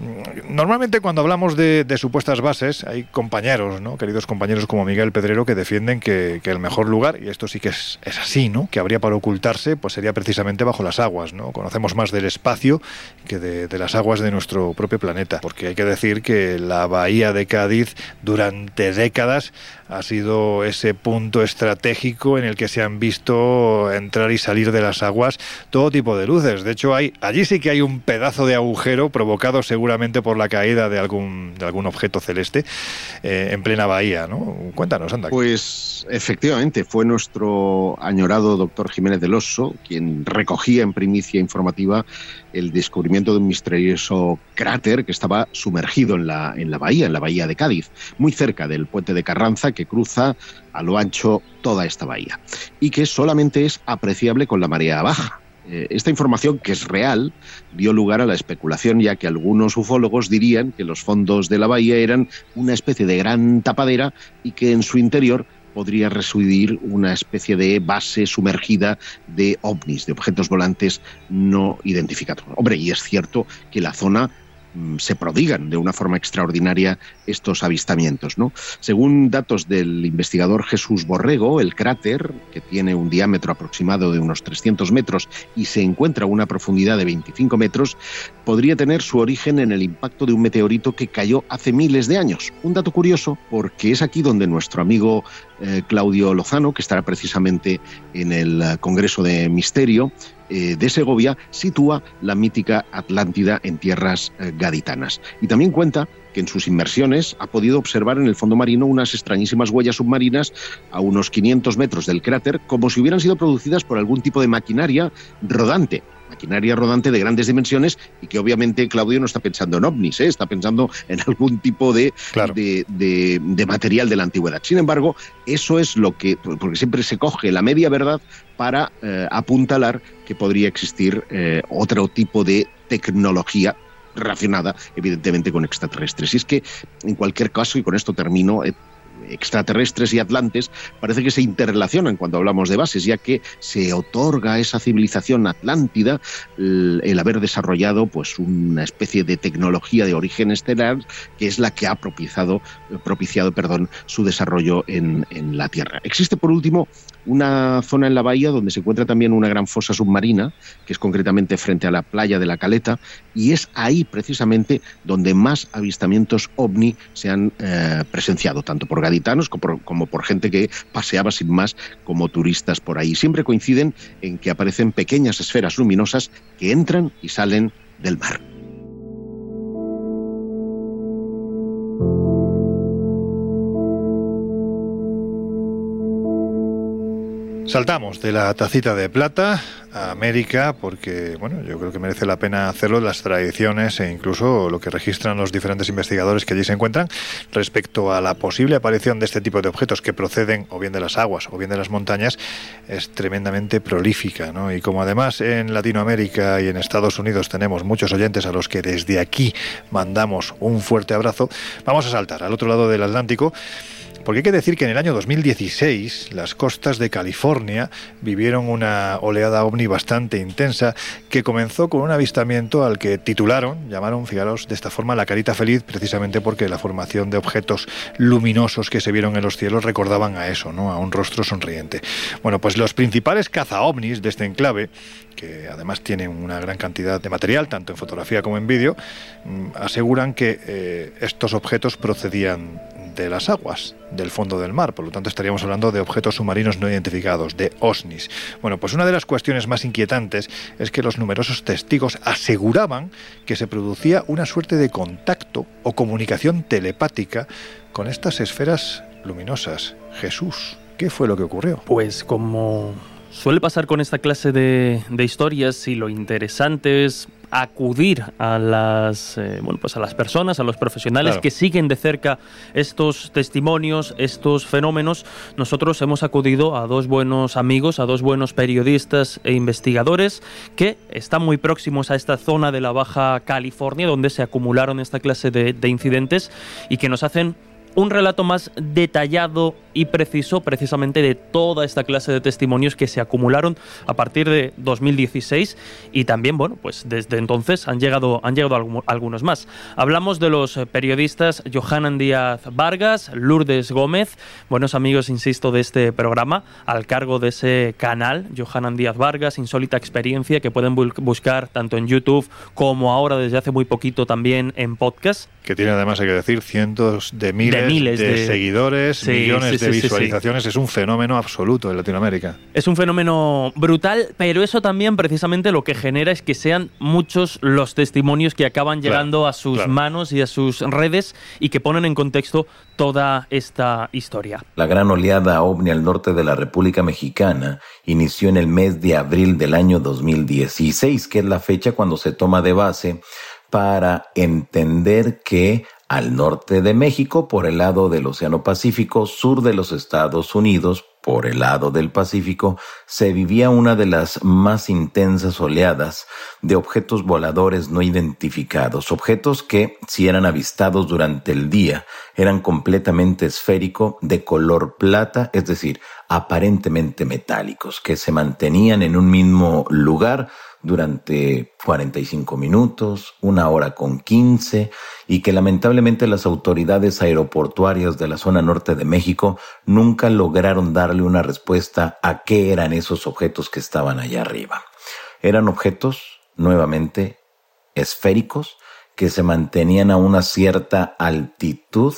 normalmente cuando hablamos de, supuestas bases, hay compañeros, ¿no? Queridos compañeros como Miguel Pedrero, que defienden que, el mejor lugar, y esto sí que es, así, ¿no? Que habría para ocultarse, pues sería precisamente bajo las aguas, ¿no? Conocemos más del espacio que de las aguas de nuestro propio planeta, porque hay que decir que la bahía de Cádiz durante décadas ha sido ese punto estratégico en el que se han visto entrar y salir de las aguas todo tipo de luces. De hecho, hay allí sí que hay un pedazo de agujero provocado seguramente por la caída de algún, de algún objeto celeste eh, en plena bahía. ¿no? Cuéntanos, anda. Pues efectivamente, fue nuestro añorado doctor Jiménez del Oso quien recogía en primicia informativa el descubrimiento de un misterioso cráter que estaba sumergido en la, en la bahía, en la bahía de Cádiz, muy cerca del puente de Carranza que cruza a lo ancho toda esta bahía y que solamente es apreciable con la marea baja. Eh, esta información, que es real, dio lugar a la especulación, ya que algunos ufólogos dirían que los fondos de la bahía eran una especie de gran tapadera y que en su interior podría residir una especie de base sumergida de ovnis, de objetos volantes no identificados. Hombre, y es cierto que la zona mm, se prodigan de una forma extraordinaria estos avistamientos. ¿no? Según datos del investigador Jesús Borrego, el cráter, que tiene un diámetro aproximado de unos 300 metros y se encuentra a una profundidad de 25 metros, podría tener su origen en el impacto de un meteorito que cayó hace miles de años. Un dato curioso porque es aquí donde nuestro amigo eh, Claudio Lozano, que estará precisamente en el eh, Congreso de Misterio, eh, de Segovia sitúa la mítica Atlántida en tierras gaditanas. Y también cuenta que en sus inmersiones ha podido observar en el fondo marino unas extrañísimas huellas submarinas a unos 500 metros del cráter, como si hubieran sido producidas por algún tipo de maquinaria rodante maquinaria rodante de grandes dimensiones y que obviamente Claudio no está pensando en ovnis, ¿eh? está pensando en algún tipo de, de, material de la antigüedad. Sin embargo, eso es lo que, porque siempre se coge la media verdad para eh, apuntalar que podría existir eh, otro tipo de tecnología relacionada evidentemente con extraterrestres. Y es que, en cualquier caso, y con esto termino, extraterrestres y atlantes parece que se interrelacionan cuando hablamos de bases, ya que se otorga a esa civilización atlántida el, haber desarrollado pues una especie de tecnología de origen estelar que es la que ha propiciado, propiciado perdón, su desarrollo en, en la Tierra. Existe por último una zona en la bahía donde se encuentra también una gran fosa submarina, que es concretamente frente a la playa de la Caleta, y es ahí precisamente donde más avistamientos ovni se han eh, presenciado, tanto por gaditanos como por, gente que paseaba sin más como turistas por ahí. Siempre coinciden en que aparecen pequeñas esferas luminosas que entran y salen del mar. Saltamos de la tacita de plata a América porque, bueno, yo creo que merece la pena hacerlo las tradiciones e incluso lo que registran los diferentes investigadores que allí se encuentran respecto a la posible aparición de este tipo de objetos que proceden o bien de las aguas o bien de las montañas es tremendamente prolífica, ¿no? Y como además en Latinoamérica y en Estados Unidos tenemos muchos oyentes a los que desde aquí mandamos un fuerte abrazo, vamos a saltar al otro lado del Atlántico porque hay que decir que en el año 2016 las costas de California vivieron una oleada ovni bastante intensa que comenzó con un avistamiento al que titularon, llamaron, fijaros, de esta forma la carita feliz, precisamente porque la formación de objetos luminosos que se vieron en los cielos recordaban a eso, ¿no? A un rostro sonriente. Bueno, pues los principales caza ovnis de este enclave que además tienen una gran cantidad de material, tanto en fotografía como en vídeo, mm, aseguran que eh, estos objetos procedían de las aguas, del fondo del mar. Por lo tanto, estaríamos hablando de objetos submarinos no identificados, de OSNIs. Bueno, pues una de las cuestiones más inquietantes es que los numerosos testigos aseguraban que se producía una suerte de contacto o comunicación telepática con estas esferas luminosas. Jesús, ¿qué fue lo que ocurrió? Pues como suele pasar con esta clase de, de historias y lo interesante es acudir a las, eh, bueno, pues a las personas, a los profesionales que siguen de cerca estos testimonios, estos fenómenos. Nosotros hemos acudido a dos buenos amigos, a dos buenos periodistas e investigadores que están muy próximos a esta zona de la Baja California donde se acumularon esta clase de incidentes y que nos hacen un relato más detallado y preciso precisamente de toda esta clase de testimonios que se acumularon a partir de 2016 y también, bueno, pues desde entonces han llegado, han llegado algunos más. Hablamos de los periodistas Johanan Díaz Vargas, Lourdes Gómez, buenos amigos, insisto, de este programa, al cargo de ese canal, Johanan Díaz Vargas, Insólita Experiencia, que pueden buscar tanto en YouTube como ahora desde hace muy poquito también en podcast. Que tiene además, hay que decir, cientos de miles miles de, seguidores, millones de visualizaciones. es un fenómeno absoluto en Latinoamérica. Es un fenómeno brutal, pero eso también precisamente lo que genera es que sean muchos los testimonios que acaban llegando a sus manos y a sus redes y que ponen en contexto toda esta historia. La gran oleada ovni al norte de la República Mexicana inició en el mes de abril del año 2016, que es la fecha cuando se toma de base para entender que al norte de México por el lado del Océano Pacífico, sur de los Estados Unidos por el lado del Pacífico, se vivía una de las más intensas oleadas de objetos voladores no identificados, objetos que, si eran avistados durante el día, eran completamente esférico, de color plata, es decir, aparentemente metálicos, que se mantenían en un mismo lugar durante 45 minutos, una hora con 15, y que lamentablemente las autoridades aeroportuarias de la zona norte de México nunca lograron darle una respuesta a qué eran esos objetos que estaban allá arriba. Eran objetos, nuevamente, esféricos, que se mantenían a una cierta altitud,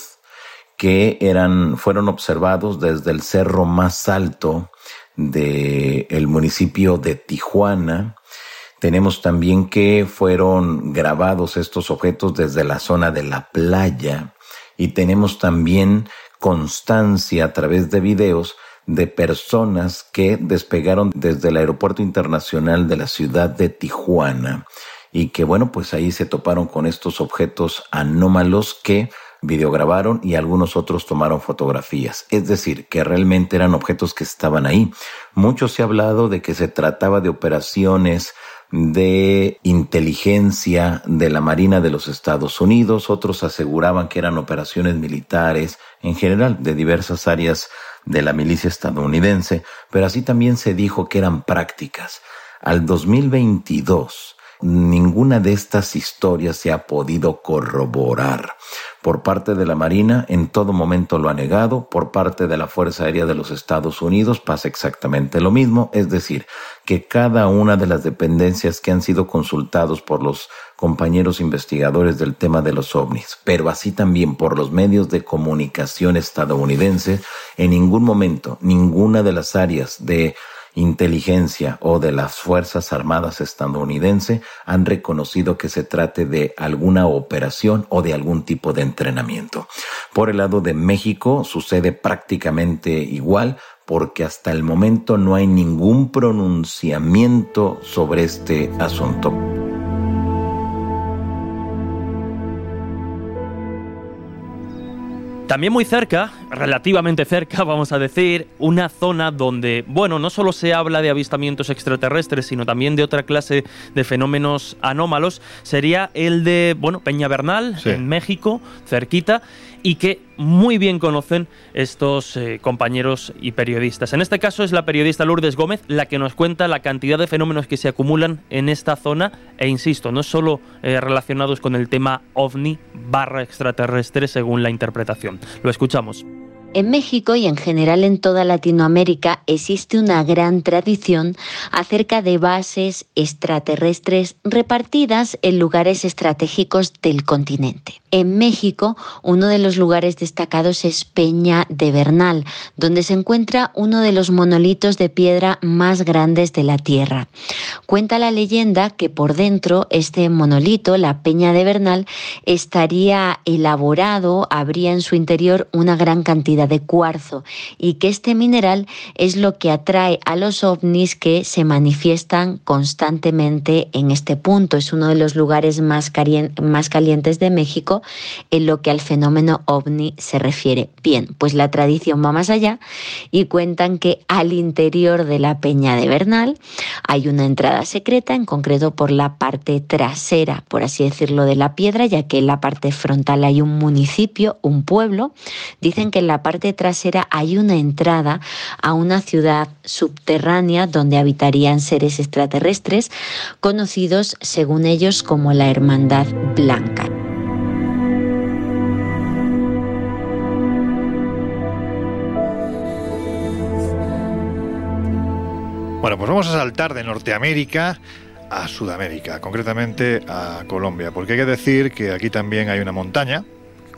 que eran, fueron observados desde el cerro más alto del municipio de Tijuana, tenemos también que fueron grabados estos objetos desde la zona de la playa y tenemos también constancia a través de videos de personas que despegaron desde el aeropuerto internacional de la ciudad de Tijuana y que bueno, pues ahí se toparon con estos objetos anómalos que videograbaron y algunos otros tomaron fotografías. Es decir, que realmente eran objetos que estaban ahí. Mucho se ha hablado de que se trataba de operaciones de inteligencia de la Marina de los Estados Unidos, otros aseguraban que eran operaciones militares en general de diversas áreas de la milicia estadounidense, pero así también se dijo que eran prácticas. Al 2022, ninguna de estas historias se ha podido corroborar. Por parte de la Marina, en todo momento lo ha negado. Por parte de la Fuerza Aérea de los Estados Unidos pasa exactamente lo mismo. Es decir, que cada una de las dependencias que han sido consultados por los compañeros investigadores del tema de los ovnis, pero así también por los medios de comunicación estadounidenses, en ningún momento, ninguna de las áreas de inteligencia o de las Fuerzas Armadas estadounidenses han reconocido que se trate de alguna operación o de algún tipo de entrenamiento. Por el lado de México sucede prácticamente igual porque hasta el momento no hay ningún pronunciamiento sobre este asunto. También muy cerca, relativamente cerca, vamos a decir, una zona donde, bueno, no solo se habla de avistamientos extraterrestres, sino también de otra clase de fenómenos anómalos, sería el de, bueno, Peña en México, cerquita, y que muy bien conocen estos eh, compañeros y periodistas. En este caso es la periodista Lourdes Gómez la que nos cuenta la cantidad de fenómenos que se acumulan en esta zona e insisto, no solo eh, relacionados con el tema ovni barra extraterrestre según la interpretación. Lo escuchamos. En México y en general en toda Latinoamérica existe una gran tradición acerca de bases extraterrestres repartidas en lugares estratégicos del continente. En México, uno de los lugares destacados es Peña de Bernal, donde se encuentra uno de los monolitos de piedra más grandes de la Tierra. Cuenta la leyenda que por dentro este monolito, la Peña de Bernal, estaría elaborado, habría en su interior una gran cantidad de cuarzo y que este mineral es lo que atrae a los ovnis que se manifiestan constantemente en este punto. Es uno de los lugares más, calientes de México en lo que al fenómeno ovni se refiere. Bien, pues la tradición va más allá y cuentan que al interior de la peña de Bernal hay una entrada secreta, en concreto por la parte trasera, por así decirlo, de la piedra, ya que en la parte frontal hay un municipio, un pueblo. Dicen que en la parte trasera hay una entrada a una ciudad subterránea donde habitarían seres extraterrestres conocidos según ellos como la Hermandad Blanca. Bueno, pues vamos a saltar de Norteamérica a Sudamérica, concretamente a Colombia, porque hay que decir que aquí también hay una montaña,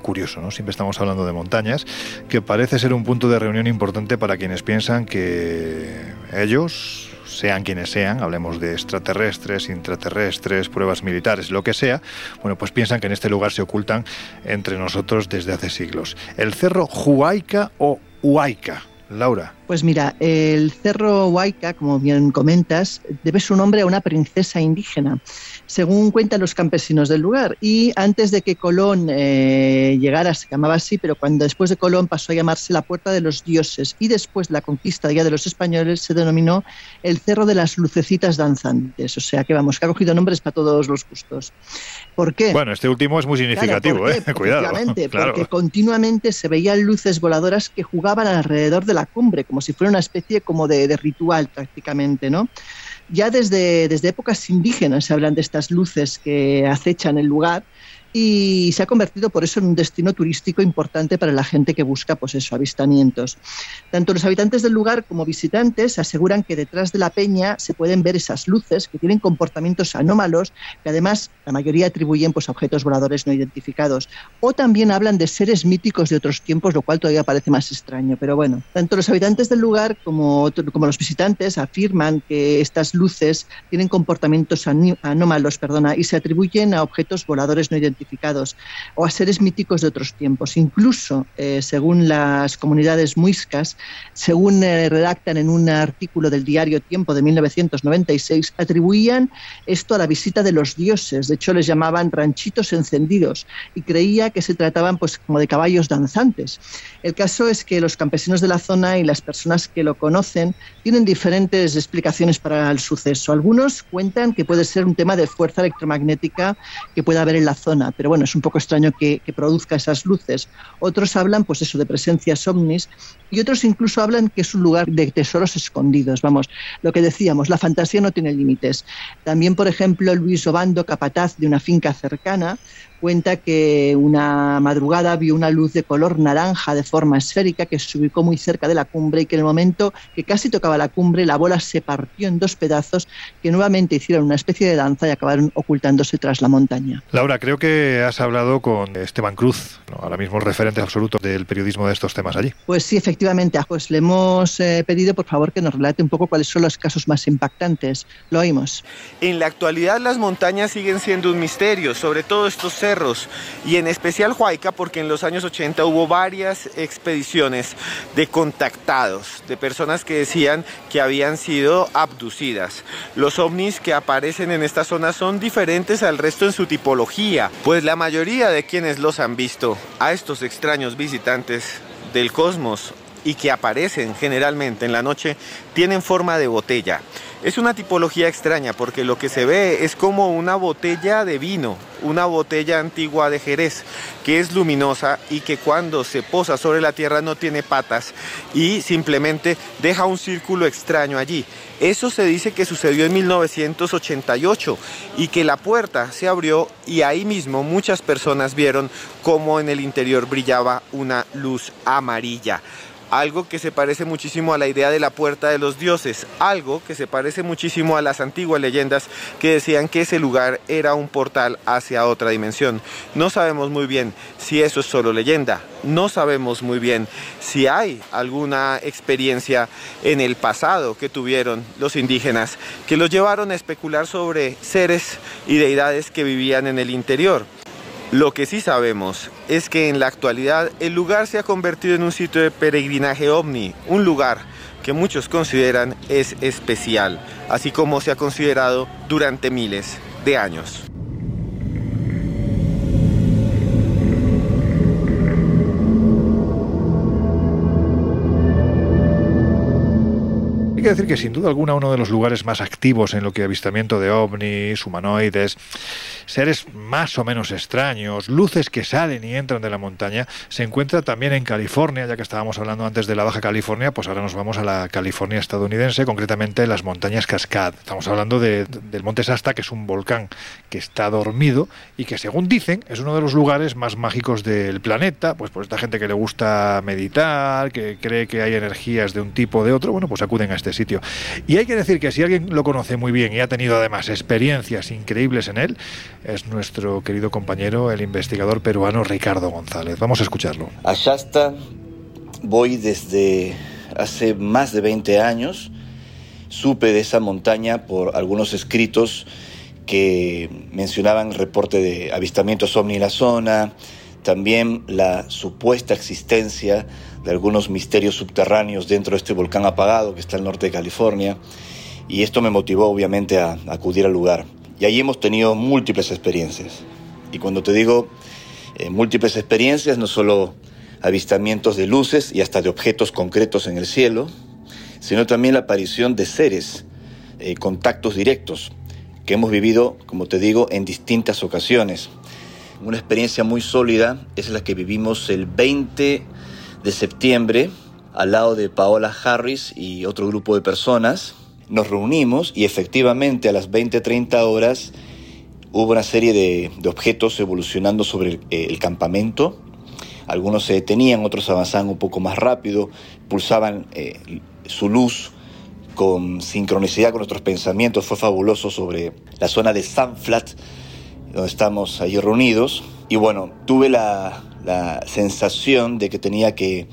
curioso, ¿no? Siempre estamos hablando de montañas, que parece ser un punto de reunión importante para quienes piensan que ellos, sean quienes sean, hablemos de extraterrestres, intraterrestres, pruebas militares, lo que sea, bueno, pues piensan que en este lugar se ocultan entre nosotros desde hace siglos. El cerro Huayca o Huayca, Laura. Pues mira, el cerro Huayca, como bien comentas, debe su nombre a una princesa indígena, según cuentan los campesinos del lugar. Y antes de que Colón eh, llegara, se llamaba así, pero cuando después de Colón pasó a llamarse la Puerta de los Dioses y después de la conquista ya de los españoles se denominó el Cerro de las Lucecitas Danzantes. O sea que vamos, que ha cogido nombres para todos los gustos. ¿Por qué? Bueno, este último es muy significativo, ¿eh? Cuidado. Porque continuamente se veían luces voladoras que jugaban alrededor de la cumbre, como si fuera una especie como de, ritual prácticamente, ¿no? Ya desde, desde épocas indígenas se hablan de estas luces que acechan el lugar y se ha convertido por eso en un destino turístico importante para la gente que busca pues eso, avistamientos. Tanto los habitantes del lugar como visitantes aseguran que detrás de la peña se pueden ver esas luces que tienen comportamientos anómalos que además la mayoría atribuyen pues, a objetos voladores no identificados. O también hablan de seres míticos de otros tiempos, lo cual todavía parece más extraño. Pero bueno, tanto los habitantes del lugar como, como los visitantes afirman que estas luces tienen comportamientos anómalos perdona, y se atribuyen a objetos voladores no identificados o a seres míticos de otros tiempos. Incluso, eh, según las comunidades muiscas, según eh, redactan en un artículo del diario Tiempo de 1996, atribuían esto a la visita de los dioses. De hecho, les llamaban ranchitos encendidos y creía que se trataban pues, como de caballos danzantes. El caso es que los campesinos de la zona y las personas que lo conocen tienen diferentes explicaciones para el suceso. Algunos cuentan que puede ser un tema de fuerza electromagnética que pueda haber en la zona pero bueno, es un poco extraño que, produzca esas luces. Otros hablan, pues eso, de presencias ovnis y otros incluso hablan que es un lugar de tesoros escondidos. Vamos, lo que decíamos, la fantasía no tiene límites. También, por ejemplo, Luis Obando, capataz de una finca cercana, cuenta que una madrugada vio una luz de color naranja de forma esférica que se ubicó muy cerca de la cumbre y que en el momento que casi tocaba la cumbre la bola se partió en dos pedazos que nuevamente hicieron una especie de danza y acabaron ocultándose tras la montaña. Laura, creo que has hablado con Esteban Cruz, ahora mismo el referente absoluto del periodismo de estos temas allí. Pues sí, efectivamente, pues le hemos eh, pedido por favor que nos relate un poco cuáles son los casos más impactantes. Lo oímos. En la actualidad las montañas siguen siendo un misterio, sobre todo estos y en especial Huayca porque en los años 80 hubo varias expediciones de contactados, de personas que decían que habían sido abducidas. Los ovnis que aparecen en esta zona son diferentes al resto en su tipología, pues la mayoría de quienes los han visto, a estos extraños visitantes del cosmos y que aparecen generalmente en la noche, tienen forma de botella. Es una tipología extraña porque lo que se ve es como una botella de vino, una botella antigua de Jerez, que es luminosa y que cuando se posa sobre la tierra no tiene patas y simplemente deja un círculo extraño allí. Eso se dice que sucedió en 1988 y que la puerta se abrió y ahí mismo muchas personas vieron cómo en el interior brillaba una luz amarilla algo que se parece muchísimo a la idea de la puerta de los dioses, algo que se parece muchísimo a las antiguas leyendas que decían que ese lugar era un portal hacia otra dimensión. No sabemos muy bien si eso es solo leyenda, no sabemos muy bien si hay alguna experiencia en el pasado que tuvieron los indígenas que los llevaron a especular sobre seres y deidades que vivían en el interior. Lo que sí sabemos es que en la actualidad el lugar se ha convertido en un sitio de peregrinaje ovni, un lugar que muchos consideran es especial, así como se ha considerado durante miles de años. Hay que decir que sin duda alguna uno de los lugares más activos en lo que avistamiento de ovnis, humanoides, seres más o menos extraños, luces que salen y entran de la montaña, se encuentra también en California, ya que estábamos hablando antes de la Baja California, pues ahora nos vamos a la California estadounidense, concretamente las montañas Cascade. Estamos hablando del Monte Sasta, que es un volcán que está dormido y que según dicen es uno de los lugares más mágicos del planeta, pues por esta gente que le gusta meditar, que cree que hay energías de un tipo o de otro, bueno, pues acuden a este sitio. Y hay que decir que si alguien lo conoce muy bien y ha tenido además experiencias increíbles en él, es nuestro querido compañero, el investigador peruano Ricardo González. Vamos a escucharlo. A Shasta voy desde hace más de 20 años. Supe de esa montaña por algunos escritos que mencionaban el reporte de avistamientos ovni en la zona, también la supuesta existencia de algunos misterios subterráneos dentro de este volcán apagado que está al norte de California. Y esto me motivó obviamente a, acudir al lugar. Y allí hemos tenido múltiples experiencias. Y cuando te digo eh, múltiples experiencias, no solo avistamientos de luces y hasta de objetos concretos en el cielo, sino también la aparición de seres, eh, contactos directos, que hemos vivido, como te digo, en distintas ocasiones. Una experiencia muy sólida es la que vivimos el 20 de septiembre al lado de Paola Harris y otro grupo de personas nos reunimos y efectivamente a las 20-30 horas hubo una serie de, objetos evolucionando sobre el, campamento. Algunos se detenían, otros avanzaban un poco más rápido, pulsaban eh, su luz con sincronicidad con nuestros pensamientos. Fue fabuloso sobre la zona de Sanflat, donde estamos allí reunidos. Y bueno, tuve la, la sensación de que tenía que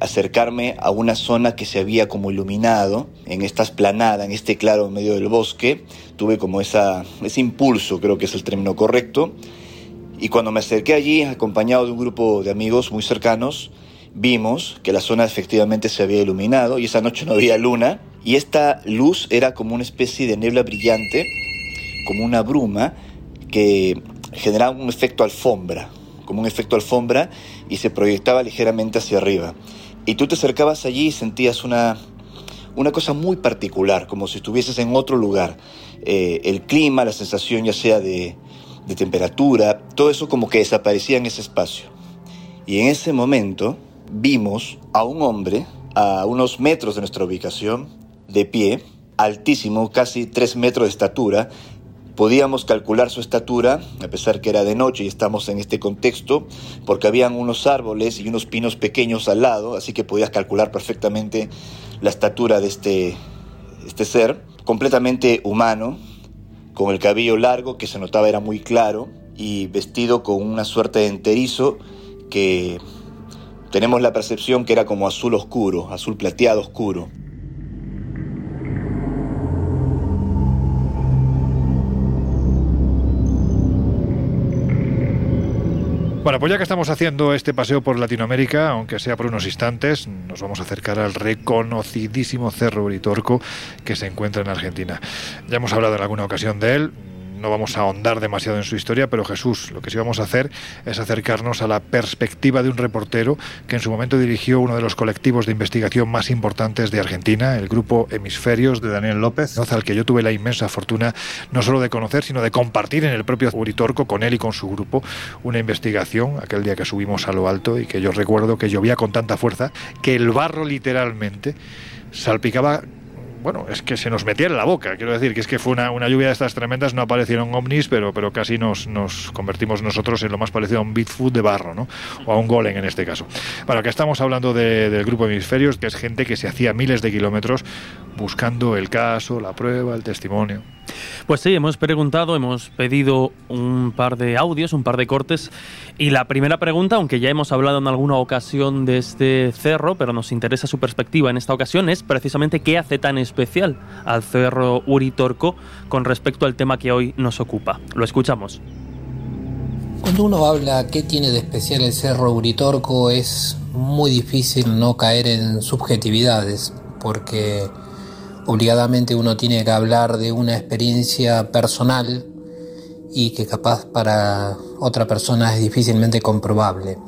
acercarme a una zona que se había como iluminado en esta esplanada, en este claro en medio del bosque. Tuve como esa, ese impulso, creo que es el término correcto. Y cuando me acerqué allí, acompañado de un grupo de amigos muy cercanos, vimos que la zona efectivamente se había iluminado y esa noche no había luna. Y esta luz era como una especie de niebla brillante, como una bruma, que generaba un efecto alfombra, como un efecto alfombra y se proyectaba ligeramente hacia arriba. Y tú te acercabas allí y sentías una, una cosa muy particular, como si estuvieses en otro lugar. Eh, el clima, la sensación ya sea de, de temperatura, todo eso como que desaparecía en ese espacio. Y en ese momento vimos a un hombre a unos metros de nuestra ubicación, de pie, altísimo, casi tres metros de estatura, Podíamos calcular su estatura, a pesar que era de noche y estamos en este contexto, porque habían unos árboles y unos pinos pequeños al lado, así que podías calcular perfectamente la estatura de este, este ser, completamente humano, con el cabello largo que se notaba era muy claro y vestido con una suerte de enterizo que tenemos la percepción que era como azul oscuro, azul plateado oscuro. Bueno, pues ya que estamos haciendo este paseo por Latinoamérica, aunque sea por unos instantes, nos vamos a acercar al reconocidísimo Cerro Uritorco que se encuentra en Argentina. Ya hemos hablado en alguna ocasión de él, no vamos a ahondar demasiado en su historia, pero Jesús, lo que sí vamos a hacer es acercarnos a la perspectiva de un reportero que en su momento dirigió uno de los colectivos de investigación más importantes de Argentina, el grupo Hemisferios de Daniel López, al que yo tuve la inmensa fortuna no solo de conocer, sino de compartir en el propio Uritorco con él y con su grupo una investigación aquel día que subimos a lo alto y que yo recuerdo que llovía con tanta fuerza que el barro literalmente salpicaba bueno, es que se nos metía en la boca. Quiero decir que es que fue una, una lluvia de estas tremendas, no aparecieron ovnis, pero, pero casi nos, nos convertimos nosotros en lo más parecido a un Bigfoot de barro, ¿no? O a un golem en este caso. Bueno, que estamos hablando del grupo de hemisferios, que es gente que se hacía miles de kilómetros buscando el caso, la prueba, el testimonio. Pues sí, hemos preguntado, hemos pedido un par de audios, un par de cortes. Y la primera pregunta, aunque ya hemos hablado en alguna ocasión de este cerro, pero nos interesa su perspectiva en esta ocasión, es precisamente qué hace tan especial al cerro Uritorco con respecto al tema que hoy nos ocupa. Lo escuchamos. Cuando uno habla qué tiene de especial el cerro Uritorco, es muy difícil no caer en subjetividades, porque obligadamente uno tiene que hablar de una experiencia personal y que capaz para otra persona es difícilmente comprobable.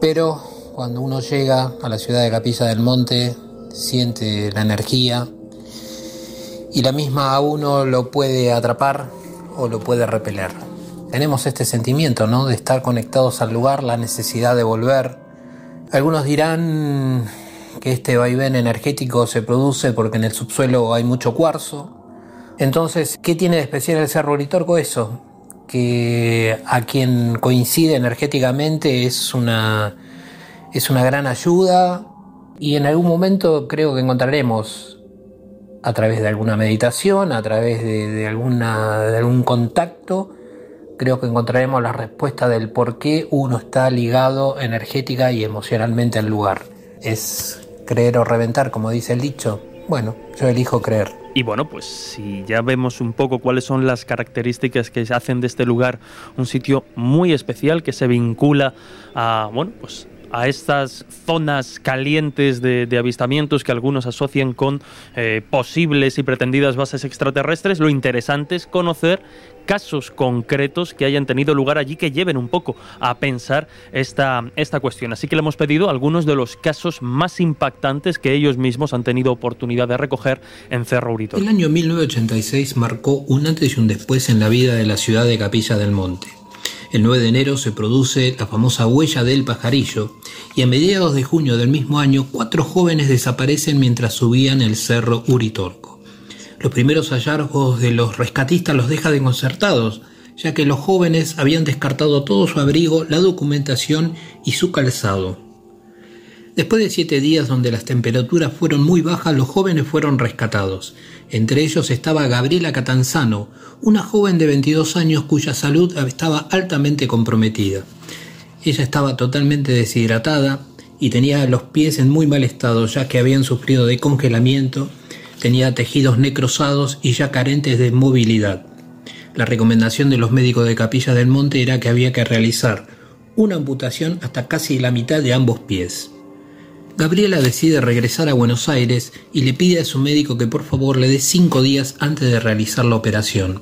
Pero cuando uno llega a la ciudad de Capilla del Monte, siente la energía y la misma a uno lo puede atrapar o lo puede repeler. Tenemos este sentimiento, ¿no? De estar conectados al lugar, la necesidad de volver. Algunos dirán que este vaivén energético se produce porque en el subsuelo hay mucho cuarzo. Entonces, ¿qué tiene de especial el Cerro Uritorco? Eso, que a quien coincide energéticamente es una, es una gran ayuda y en algún momento creo que encontraremos a través de alguna meditación, a través de, alguna, de algún contacto, creo que encontraremos la respuesta del por qué uno está ligado energética y emocionalmente al lugar. Es creer o reventar, como dice el dicho. Bueno, yo elijo creer. Y bueno, pues si ya vemos un poco cuáles son las características que hacen de este lugar un sitio muy especial que se vincula a, bueno, pues a estas zonas calientes de, avistamientos que algunos asocian con eh, posibles y pretendidas bases extraterrestres, lo interesante es conocer casos concretos que hayan tenido lugar allí que lleven un poco a pensar esta, esta cuestión. Así que le hemos pedido algunos de los casos más impactantes que ellos mismos han tenido oportunidad de recoger en Cerro Urito. El año 1986 marcó un antes y un después en la vida de la ciudad de Capilla del Monte. El 9 de enero se produce la famosa huella del pajarillo y a mediados de junio del mismo año cuatro jóvenes desaparecen mientras subían el cerro Uritorco. Los primeros hallazgos de los rescatistas los dejan desconcertados, ya que los jóvenes habían descartado todo su abrigo, la documentación y su calzado. Después de siete días donde las temperaturas fueron muy bajas, los jóvenes fueron rescatados. Entre ellos estaba Gabriela Catanzano, una joven de 22 años cuya salud estaba altamente comprometida. Ella estaba totalmente deshidratada y tenía los pies en muy mal estado ya que habían sufrido de congelamiento, tenía tejidos necrosados y ya carentes de movilidad. La recomendación de los médicos de Capilla del Monte era que había que realizar una amputación hasta casi la mitad de ambos pies. Gabriela decide regresar a Buenos Aires y le pide a su médico que por favor le dé cinco días antes de realizar la operación.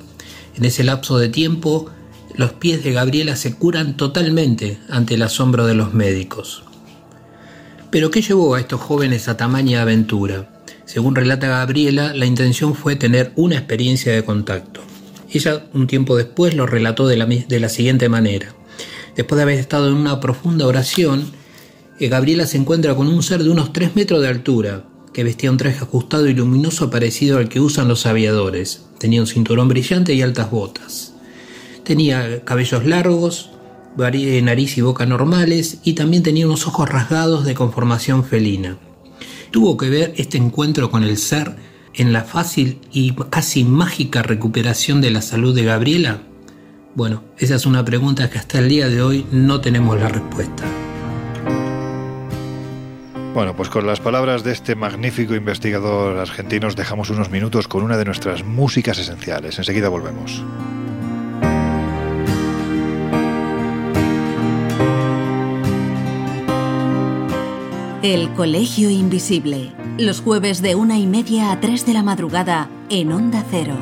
En ese lapso de tiempo, los pies de Gabriela se curan totalmente ante el asombro de los médicos. Pero ¿qué llevó a estos jóvenes a tamaña aventura? Según relata Gabriela, la intención fue tener una experiencia de contacto. Ella un tiempo después lo relató de la, de la siguiente manera. Después de haber estado en una profunda oración, Gabriela se encuentra con un ser de unos 3 metros de altura, que vestía un traje ajustado y luminoso parecido al que usan los aviadores. Tenía un cinturón brillante y altas botas. Tenía cabellos largos, nariz y boca normales y también tenía unos ojos rasgados de conformación felina. ¿Tuvo que ver este encuentro con el ser en la fácil y casi mágica recuperación de la salud de Gabriela? Bueno, esa es una pregunta que hasta el día de hoy no tenemos la respuesta. Bueno, pues con las palabras de este magnífico investigador argentino dejamos unos minutos con una de nuestras músicas esenciales. Enseguida volvemos. El Colegio Invisible, los jueves de una y media a tres de la madrugada en Onda Cero.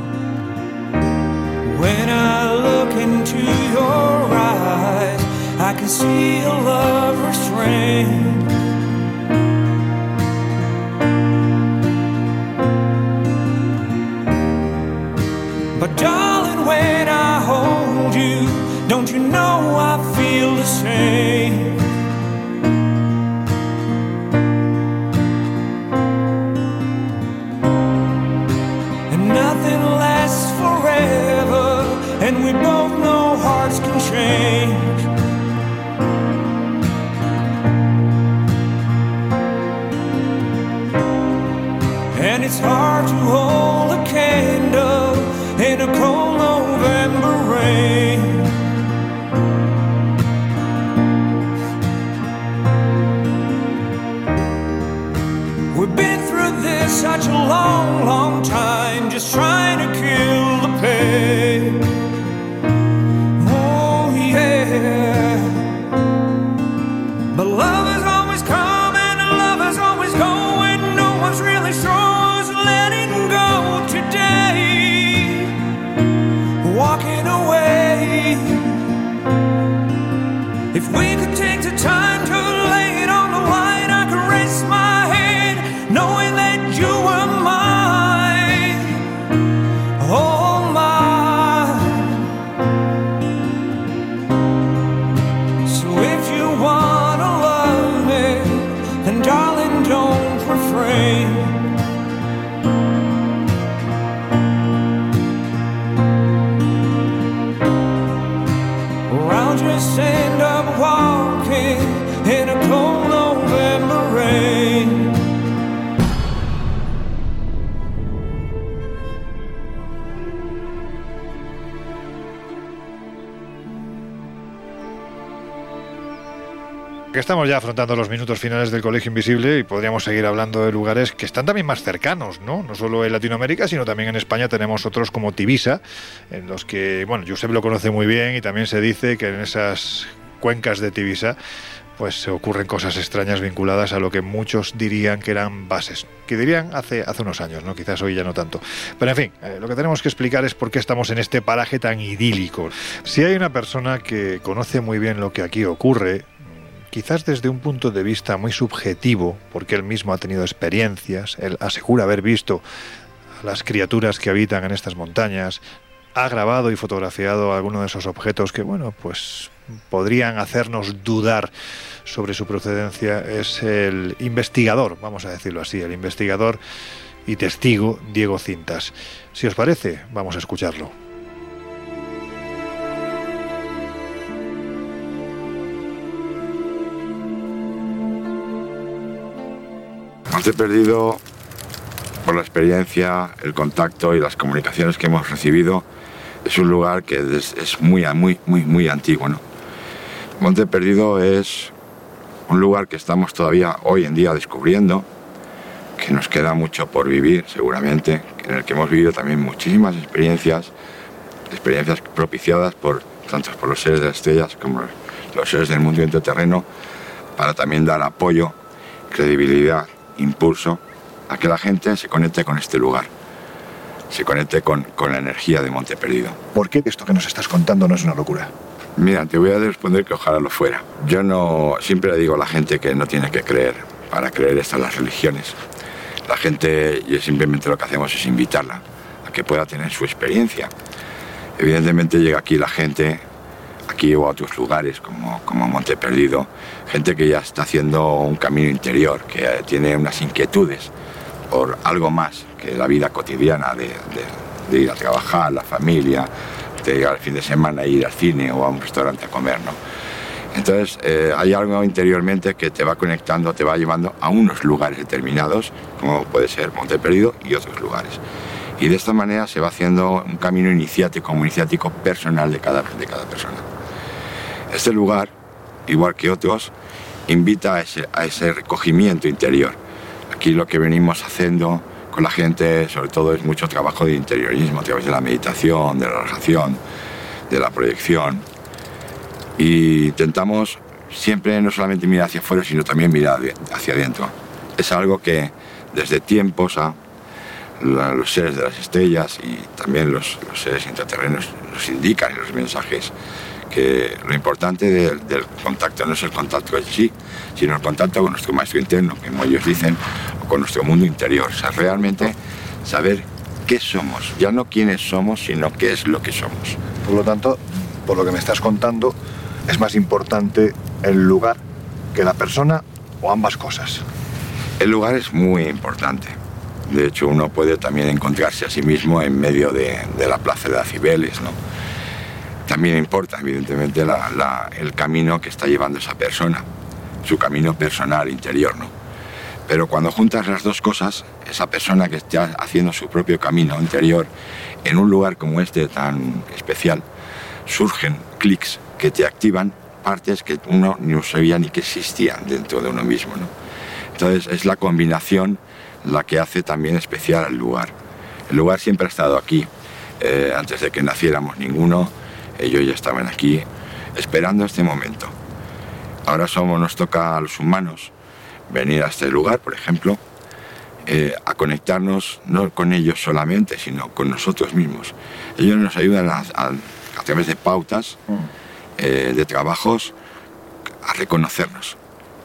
When I look into your eyes, I can see a love restrained. Afrontando los minutos finales del Colegio Invisible y podríamos seguir hablando de lugares que están también más cercanos, ¿no? No solo en Latinoamérica, sino también en España tenemos otros como Tibisa, en los que, bueno, Josep lo conoce muy bien y también se dice que en esas cuencas de Tibisa pues se ocurren cosas extrañas vinculadas a lo que muchos dirían que eran bases, que dirían hace, hace unos años, ¿no? quizás hoy ya no tanto. Pero en fin, eh, lo que tenemos que explicar es por qué estamos en este paraje tan idílico. Si hay una persona que conoce muy bien lo que aquí ocurre, quizás desde un punto de vista muy subjetivo, porque él mismo ha tenido experiencias, él asegura haber visto a las criaturas que habitan en estas montañas, ha grabado y fotografiado algunos de esos objetos que, bueno, pues podrían hacernos dudar sobre su procedencia es el investigador, vamos a decirlo así, el investigador y testigo Diego Cintas. Si os parece, vamos a escucharlo. Monte Perdido, por la experiencia, el contacto y las comunicaciones que hemos recibido, es un lugar que es, muy, muy, muy, muy antiguo. ¿no? Monte Perdido es un lugar que estamos todavía hoy en día descubriendo, que nos queda mucho por vivir seguramente, en el que hemos vivido también muchísimas experiencias, experiencias propiciadas por tanto por los seres de las estrellas como los seres del mundo interterreno, para también dar apoyo, credibilidad, impulso a que la gente se conecte con este lugar, se conecte con, con la energía de Monte Perdido. ¿Por qué esto que nos estás contando no es una locura? Mira, te voy a responder que ojalá lo fuera. Yo no siempre le digo a la gente que no tiene que creer. Para creer están las religiones. La gente, y simplemente lo que hacemos es invitarla a que pueda tener su experiencia. Evidentemente llega aquí la gente, aquí o a otros lugares como, como Monte Perdido, gente que ya está haciendo un camino interior, que tiene unas inquietudes por algo más que la vida cotidiana de, de ir a trabajar, la familia, te llega el fin de semana a ir al cine o a un restaurante a comer, ¿no? Entonces eh, hay algo interiormente que te va conectando, te va llevando a unos lugares determinados, como puede ser Monte Perdido y otros lugares. Y de esta manera se va haciendo un camino iniciático, como iniciático personal de cada, de cada persona. Este lugar, igual que otros, invita a ese, a ese recogimiento interior. Aquí lo que venimos haciendo con la gente, sobre todo, es mucho trabajo de interiorismo a través de la meditación, de la relajación, de la proyección. Y intentamos siempre no solamente mirar hacia afuera, sino también mirar hacia adentro. Es algo que desde tiempos a los seres de las estrellas y también los, seres intraterrenos nos indican en los mensajes lo importante del, contacto no es el contacto en sí, sino el contacto con nuestro maestro interno, como ellos dicen, o con nuestro mundo interior. O sea, realmente saber qué somos, ya no quiénes somos, sino qué es lo que somos. Por lo tanto, por lo que me estás contando, es más importante el lugar que la persona o ambas cosas. El lugar es muy importante. De hecho, uno puede también encontrarse a sí mismo en medio de, la plaza de Acibeles, ¿no? También importa, evidentemente, el camino que está llevando esa persona, su camino personal, interior, ¿no? Pero cuando juntas las dos cosas, esa persona que está haciendo su propio camino interior en un lugar como este tan especial, surgen clics que te activan partes que uno no sabía ni que existían dentro de uno mismo. ¿no? Entonces es la combinación la que hace también especial al lugar. El lugar siempre ha estado aquí. Eh, antes de que naciéramos ninguno, ellos ya estaban aquí esperando este momento. Ahora somos, nos toca a los humanos venir a este lugar, por ejemplo, eh, a conectarnos no con ellos solamente, sino con nosotros mismos. Ellos nos ayudan a, través de pautas, eh, de trabajos, a reconocernos.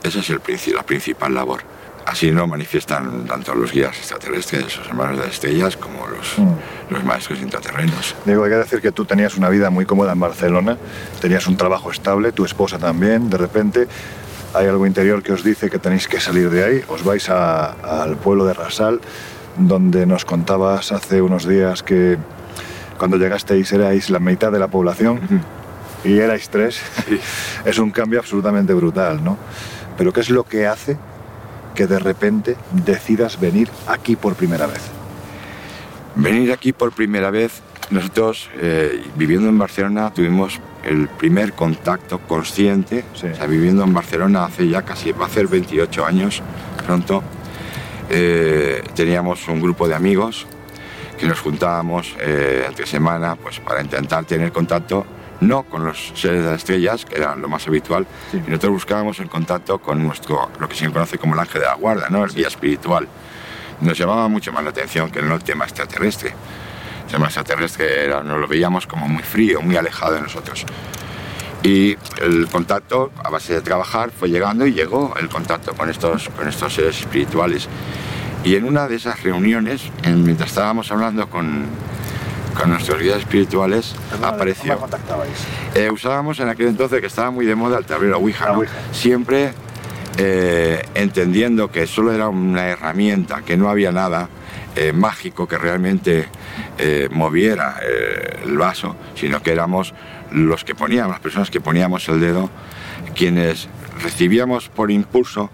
Esa es el, la principal labor. Así lo manifiestan tanto los guías extraterrestres, los hermanos de las estrellas, como los, mm. los maestros intraterrenos. Digo, hay que decir que tú tenías una vida muy cómoda en Barcelona, tenías un trabajo estable, tu esposa también, de repente hay algo interior que os dice que tenéis que salir de ahí, os vais al pueblo de Rasal, donde nos contabas hace unos días que cuando llegasteis erais la mitad de la población y erais tres. es un cambio absolutamente brutal, ¿no? Pero ¿qué es lo que hace que de repente decidas venir aquí por primera vez? Venir aquí por primera vez, nosotros eh, viviendo en Barcelona tuvimos el primer contacto consciente, o sea, viviendo en Barcelona hace ya casi, va a ser 28 años pronto, eh, teníamos un grupo de amigos que nos juntábamos eh, entre semana pues, para intentar tener contacto no con los seres de las estrellas, que era lo más habitual, y nosotros buscábamos el contacto con nuestro, lo que se conoce como el ángel de la guarda, ¿no? el guía espiritual. Nos llamaba mucho más la atención que no el tema extraterrestre el tema extraterrestre era, nos lo veíamos como muy frío, muy alejado de nosotros. Y el contacto, a base de trabajar, fue llegando y llegó el contacto con estos, con estos seres espirituales. Y en una de esas reuniones, mientras estábamos hablando con, con nuestros guías espirituales apareció. Eh, usábamos en aquel entonces que estaba muy de moda el tablero Ouija, siempre eh, entendiendo que solo era una herramienta, que no había nada eh, mágico que realmente moviera el vaso, sino que éramos los que poníamos, las personas que poníamos el dedo, quienes recibíamos por impulso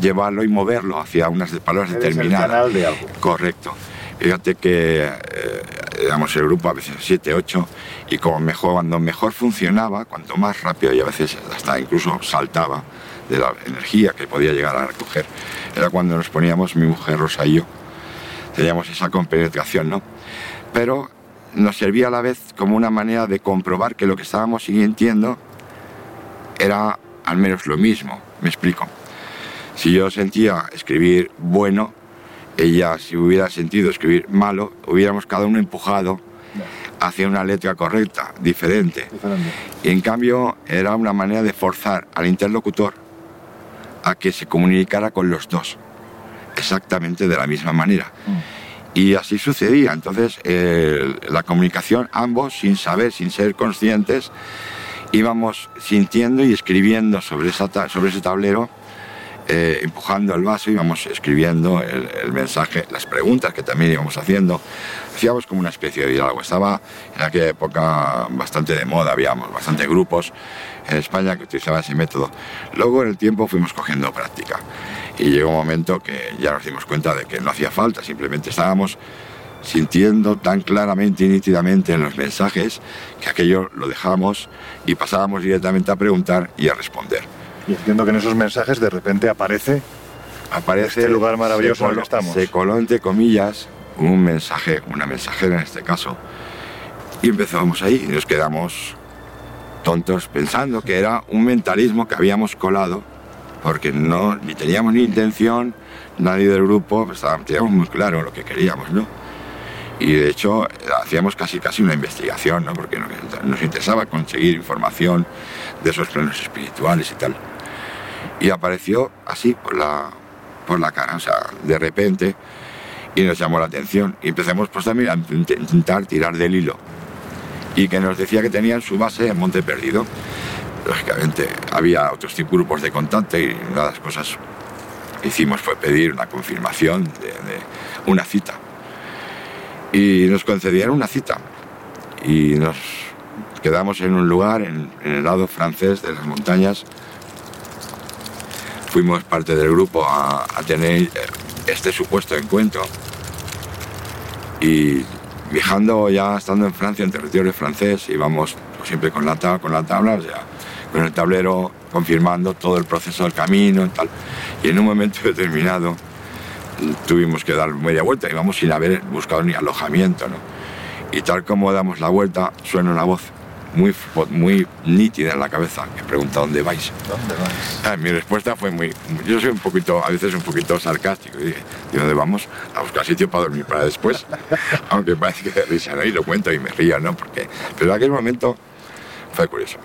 llevarlo y moverlo hacia unas palabras determinadas. de algo. Correcto. Fíjate que eh, éramos el grupo a veces 7, 8 y como mejor, cuando mejor funcionaba, cuanto más rápido y a veces hasta incluso saltaba de la energía que podía llegar a recoger, era cuando nos poníamos mi mujer Rosa y yo. Teníamos esa compenetración, ¿no? Pero nos servía a la vez como una manera de comprobar que lo que estábamos sintiendo era al menos lo mismo. Me explico. Si yo sentía escribir bueno, ella si hubiera sentido escribir malo, hubiéramos cada uno empujado hacia una letra correcta, diferente. Y en cambio era una manera de forzar al interlocutor a que se comunicara con los dos, exactamente de la misma manera. Mm. Y así sucedía. Entonces la comunicación, ambos, sin saber, sin ser conscientes, íbamos sintiendo y escribiendo sobre, sobre ese tablero eh, empujando el vaso, íbamos escribiendo el, mensaje, las preguntas que también íbamos haciendo. Hacíamos como una especie de diálogo. Estaba en aquella época bastante de moda, habíamos bastante grupos en España que utilizaban ese método. Luego en el tiempo fuimos cogiendo práctica y llegó un momento que ya nos dimos cuenta de que no hacía falta, simplemente estábamos sintiendo tan claramente y nítidamente en los mensajes que aquello lo dejamos y pasábamos directamente a preguntar y a responder. Y entiendo que en esos mensajes de repente aparece, aparece este lugar maravilloso en el que estamos. Se coló entre comillas un mensaje, una mensajera en este caso. Y empezamos ahí y nos quedamos tontos pensando que era un mentalismo que habíamos colado porque no ni teníamos ni intención, nadie del grupo, pues, teníamos muy claro lo que queríamos, ¿no? Y de hecho hacíamos casi casi una investigación, ¿no? Porque nos interesaba conseguir información de esos planos espirituales y tal y apareció así por la, por la cara, o sea, de repente, y nos llamó la atención. Y empezamos pues también a intentar tirar del hilo. Y que nos decía que tenían su base en Monte Perdido. Lógicamente había otros tipos grupos de contacto y una de las cosas que hicimos fue pedir una confirmación de, una cita. Y nos concedieron una cita. Y nos quedamos en un lugar en el lado francés de las montañas fuimos parte del grupo a, tener eh, este supuesto encuentro. Y viajando ya estando en Francia, en territorio francés, íbamos siempre con la, con la tabla, o con el tablero confirmando todo el proceso del camino y tal. Y en un momento determinado tuvimos que dar media vuelta, íbamos sin haber buscado ni alojamiento, ¿no? Y tal como damos la vuelta, suena una voz muy, muy nítida en la cabeza. Me pregunta ¿dónde vais? ¿Dónde vais? Ah, mi respuesta fue muy... Yo soy un poquito, a veces un poquito sarcástico. Y dije, ¿y dónde vamos? A buscar sitio para dormir para después. Aunque parece que de risa, ¿no? Y lo cuento y me río, ¿no? Porque, pero en aquel momento fue curioso.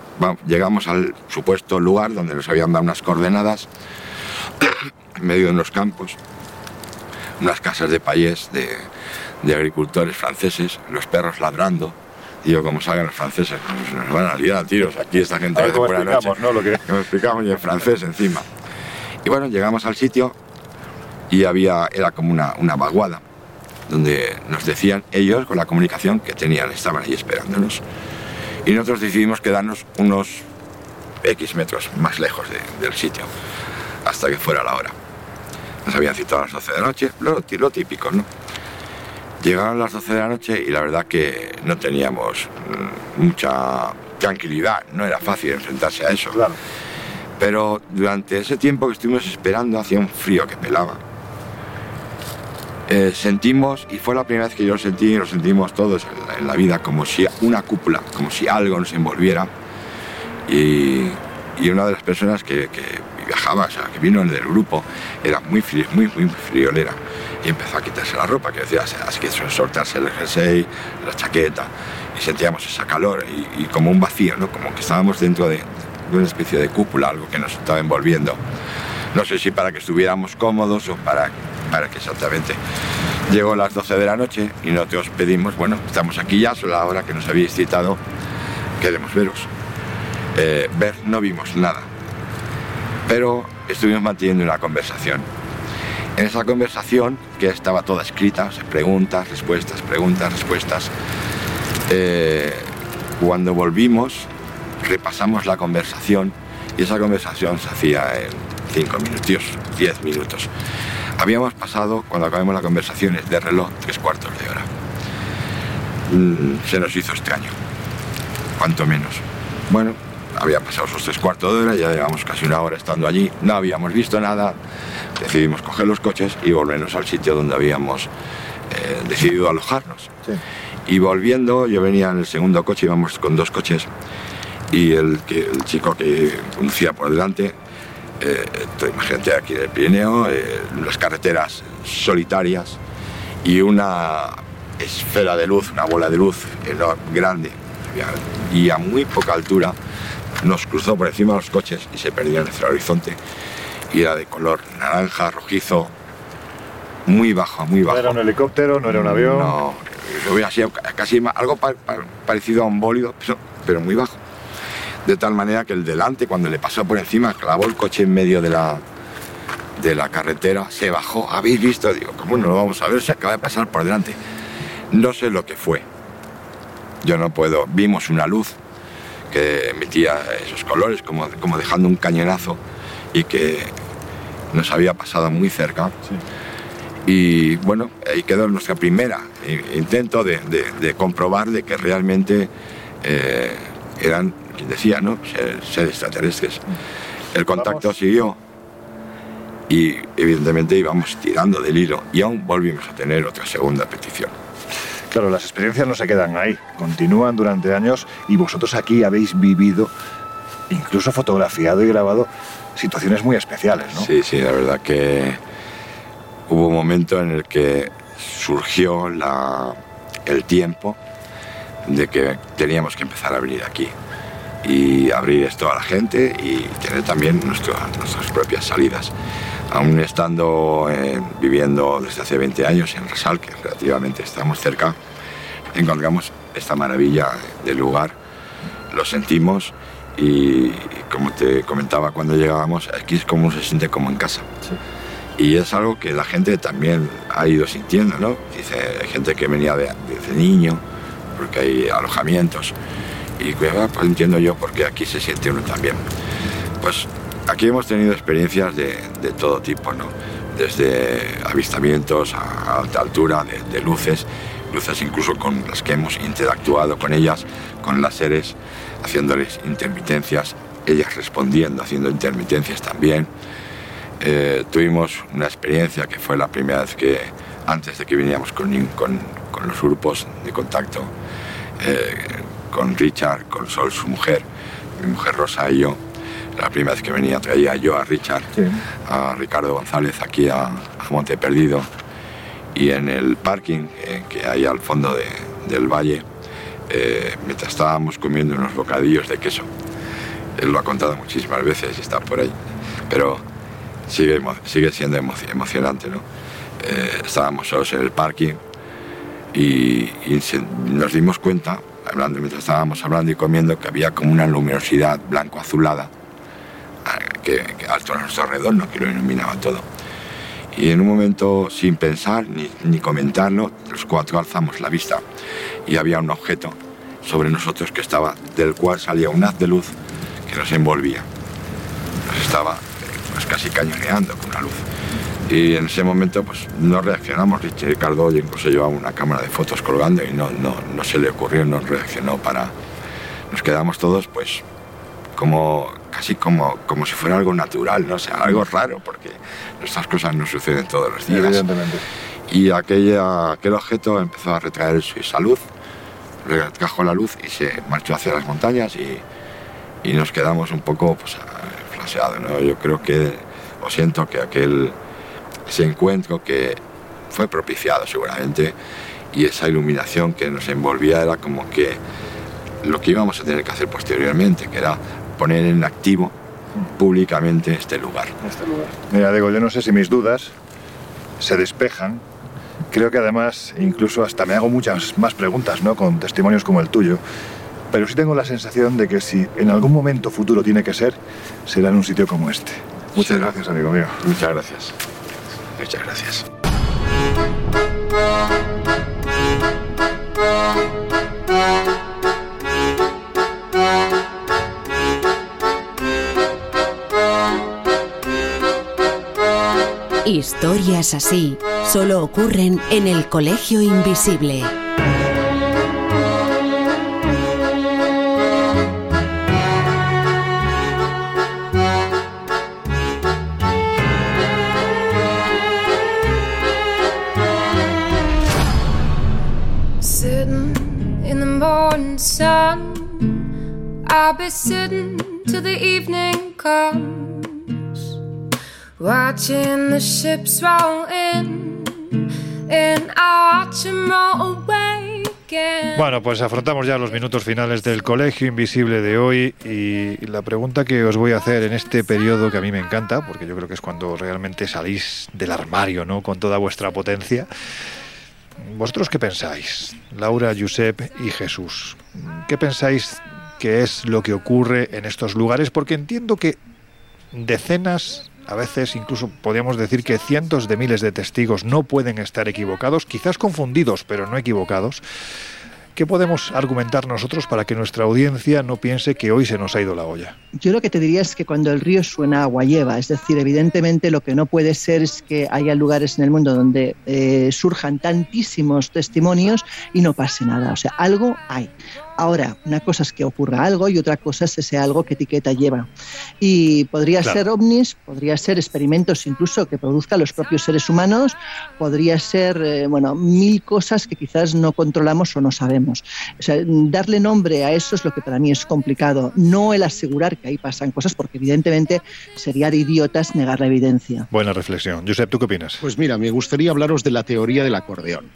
llegamos al supuesto lugar donde nos habían dado unas coordenadas en medio de unos campos, unas casas de payés de, de agricultores franceses, los perros ladrando Digo, como salgan los franceses, pues nos van a liar a tiros. Aquí esta gente a por la noche. ¿no? Lo que... explicamos y en francés encima. Y bueno, llegamos al sitio y había, era como una, una vaguada, donde nos decían ellos con la comunicación que tenían, estaban ahí esperándonos. Y nosotros decidimos quedarnos unos X metros más lejos del sitio, hasta que fuera la hora. Nos habían citado a las 12 de la noche, lo, lo típico, ¿no? Llegaron las 12 de la noche y la verdad que no teníamos mm, mucha tranquilidad, no era fácil enfrentarse a eso. Claro. Pero durante ese tiempo que estuvimos esperando hacía un frío que pelaba. Eh, sentimos, y fue la primera vez que yo lo sentí, y lo sentimos todos en la, vida, como si una cúpula, como si algo nos envolviera. Y, una de las personas que, viajaba, o sea, que vino del grupo, era muy, muy, muy friolera y empezó a quitarse la ropa, que decía, así que soltarse el jersey, la chaqueta, y sentíamos esa calor y, como un vacío, ¿no? como que estábamos dentro de, una especie de cúpula, algo que nos estaba envolviendo. No sé si para que estuviéramos cómodos o para, para que exactamente. Llegó las 12 de la noche y nosotros pedimos, bueno, estamos aquí ya, son la hora que nos habéis citado, queremos veros. Eh, ver no vimos nada, pero estuvimos manteniendo una conversación. En esa conversación, que estaba toda escrita, preguntas, respuestas, preguntas, respuestas, eh, cuando volvimos, repasamos la conversación y esa conversación se hacía en 5 minutos, 10 minutos. Habíamos pasado, cuando acabamos la conversación, de reloj tres cuartos de hora. Mm, se nos hizo extraño, cuanto menos. Bueno, había pasado esos tres cuartos de hora, ya llevamos casi una hora estando allí, no habíamos visto nada, decidimos coger los coches y volvernos al sitio donde habíamos eh, decidido alojarnos. Y volviendo, yo venía en el segundo coche, íbamos con dos coches, y el, el chico que conducía por delante, eh, imagínate aquí en el Pirineo, eh, las carreteras solitarias y una esfera de luz, una bola de luz grande y a muy poca altura nos cruzó por encima de los coches y se perdió en el horizonte y era de color naranja, rojizo, muy bajo, muy bajo. ¿No era un helicóptero? ¿No era un avión? No, hubiera sido casi algo parecido a un bólido, pero, muy bajo. De tal manera que el delante, cuando le pasó por encima, clavó el coche en medio de la, de la carretera, se bajó. ¿Habéis visto? Digo, ¿cómo no lo vamos a ver? Se acaba de pasar por delante. No sé lo que fue. Yo no puedo. Vimos una luz que emitía esos colores, como, como dejando un cañonazo y que nos había pasado muy cerca. Y bueno, ahí quedó nuestra primera intento de, comprobar de que realmente eh, eran, quien decía, ¿no? seres extraterrestres. El contacto siguió y evidentemente íbamos tirando del hilo y aún volvimos a tener otra segunda petición. Claro, las experiencias no se quedan ahí, continúan durante años y vosotros aquí habéis vivido, incluso fotografiado y grabado situaciones muy especiales, ¿no? Sí, sí, la verdad que hubo un momento en el que surgió el tiempo de que teníamos que empezar a venir aquí y abrir esto a la gente y tener también nuestras propias salidas. Aún estando eh, viviendo desde hace 20 años en Resal, que relativamente estamos cerca, encontramos esta maravilla del lugar, lo sentimos y como te comentaba cuando llegábamos, aquí es como se siente como en casa. Y es algo que la gente también ha ido sintiendo, ¿no? Dice, hay gente que venía desde niño, porque hay alojamientos, y pues, pues entiendo yo porque aquí se siente uno también. Pues aquí hemos tenido experiencias de, de todo tipo, ¿no? Desde avistamientos a alta altura, de, de luces, luces incluso con las que hemos interactuado con ellas, con las seres, haciéndoles intermitencias, ellas respondiendo, haciendo intermitencias también. Eh, tuvimos una experiencia que fue la primera vez que, antes de que viniéramos con, con, con los grupos de contacto, eh, con Richard, con Sol, su mujer, mi mujer Rosa y yo, la primera vez que venía traía yo a Richard, a Ricardo González aquí a, Monte Perdido y en el parking eh, que hay al fondo del valle, mientras estábamos comiendo unos bocadillos de queso. Él lo ha contado muchísimas veces y está por ahí. Pero sigue, sigue siendo emocionante, ¿no? Eh, estábamos solos en el parking y, nos dimos cuenta, hablando, mientras estábamos hablando y comiendo, que había como una luminosidad blanco-azulada que, que alto a nuestro alrededor, que lo iluminaba todo. Y en un momento, sin pensar ni, ni comentarlo, los cuatro alzamos la vista y había un objeto sobre nosotros que estaba, del cual salía un haz de luz que nos envolvía. Nos estaba pues casi cañoneando con una luz. Y en ese momento pues no reaccionamos. Ricardo incluso llevaba una cámara de fotos colgando y no, no, no se le ocurrió, no reaccionó para... Nos quedamos todos pues como casi como, como si fuera algo natural, no sea, algo raro, porque estas cosas no suceden todos los días. Evidentemente. Y aquella, aquel objeto empezó a retraer su salud, retrajo la luz y se marchó hacia las montañas y, y nos quedamos un poco pues, yo creo que, o siento que aquel, ese encuentro que fue propiciado seguramente y esa iluminación que nos envolvía era como que lo que íbamos a tener que hacer posteriormente, que era poner en activo públicamente este lugar. Este lugar. Mira, digo, yo no sé si mis dudas se despejan creo que además incluso hasta me hago muchas más preguntas, ¿no? Con testimonios como el tuyo. Pero sí tengo la sensación de que si en algún momento futuro tiene que ser, será en un sitio como este. Muchas gracias, amigo mío. Muchas gracias. Muchas gracias. Historias así solo ocurren en el Colegio Invisible. I'll be sitting till the evening comes, watching the ships roll in. Bueno, pues afrontamos ya los minutos finales del Colegio Invisible de hoy y la pregunta que os voy a hacer en este periodo que a mí me encanta, porque yo creo que es cuando realmente salís del armario, ¿no? Con toda vuestra potencia. ¿Vosotros qué pensáis? Laura, Josep y Jesús. ¿Qué pensáis que es lo que ocurre en estos lugares? Porque entiendo que decenas, a veces incluso podríamos decir que cientos de miles de testigos no pueden estar equivocados, quizás confundidos, pero no equivocados. ¿Qué podemos argumentar nosotros para que nuestra audiencia no piense que hoy se nos ha ido la olla? Yo lo que te diría es que cuando el río suena agua lleva, es decir, evidentemente lo que no puede ser es que haya lugares en el mundo donde eh, surjan tantísimos testimonios y no pase nada. O sea, algo hay. Ahora, una cosa es que ocurra algo y otra cosa es ese algo que etiqueta lleva. Y podría Claro. ser ovnis, podría ser experimentos incluso que produzcan los propios seres humanos, podría ser, eh, bueno, mil cosas que quizás no controlamos o no sabemos. O sea, darle nombre a eso es lo que para mí es complicado, no el asegurar que ahí pasan cosas, porque evidentemente sería de idiotas negar la evidencia. Buena reflexión. Josep, ¿tú qué opinas? Pues mira, me gustaría hablaros de la teoría del acordeón,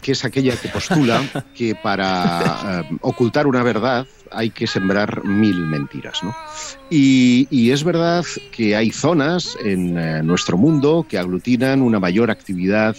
que es aquella que postula que para eh, ocultar una verdad hay que sembrar mil mentiras, ¿no? Y, es verdad que hay zonas en eh, nuestro mundo que aglutinan una mayor actividad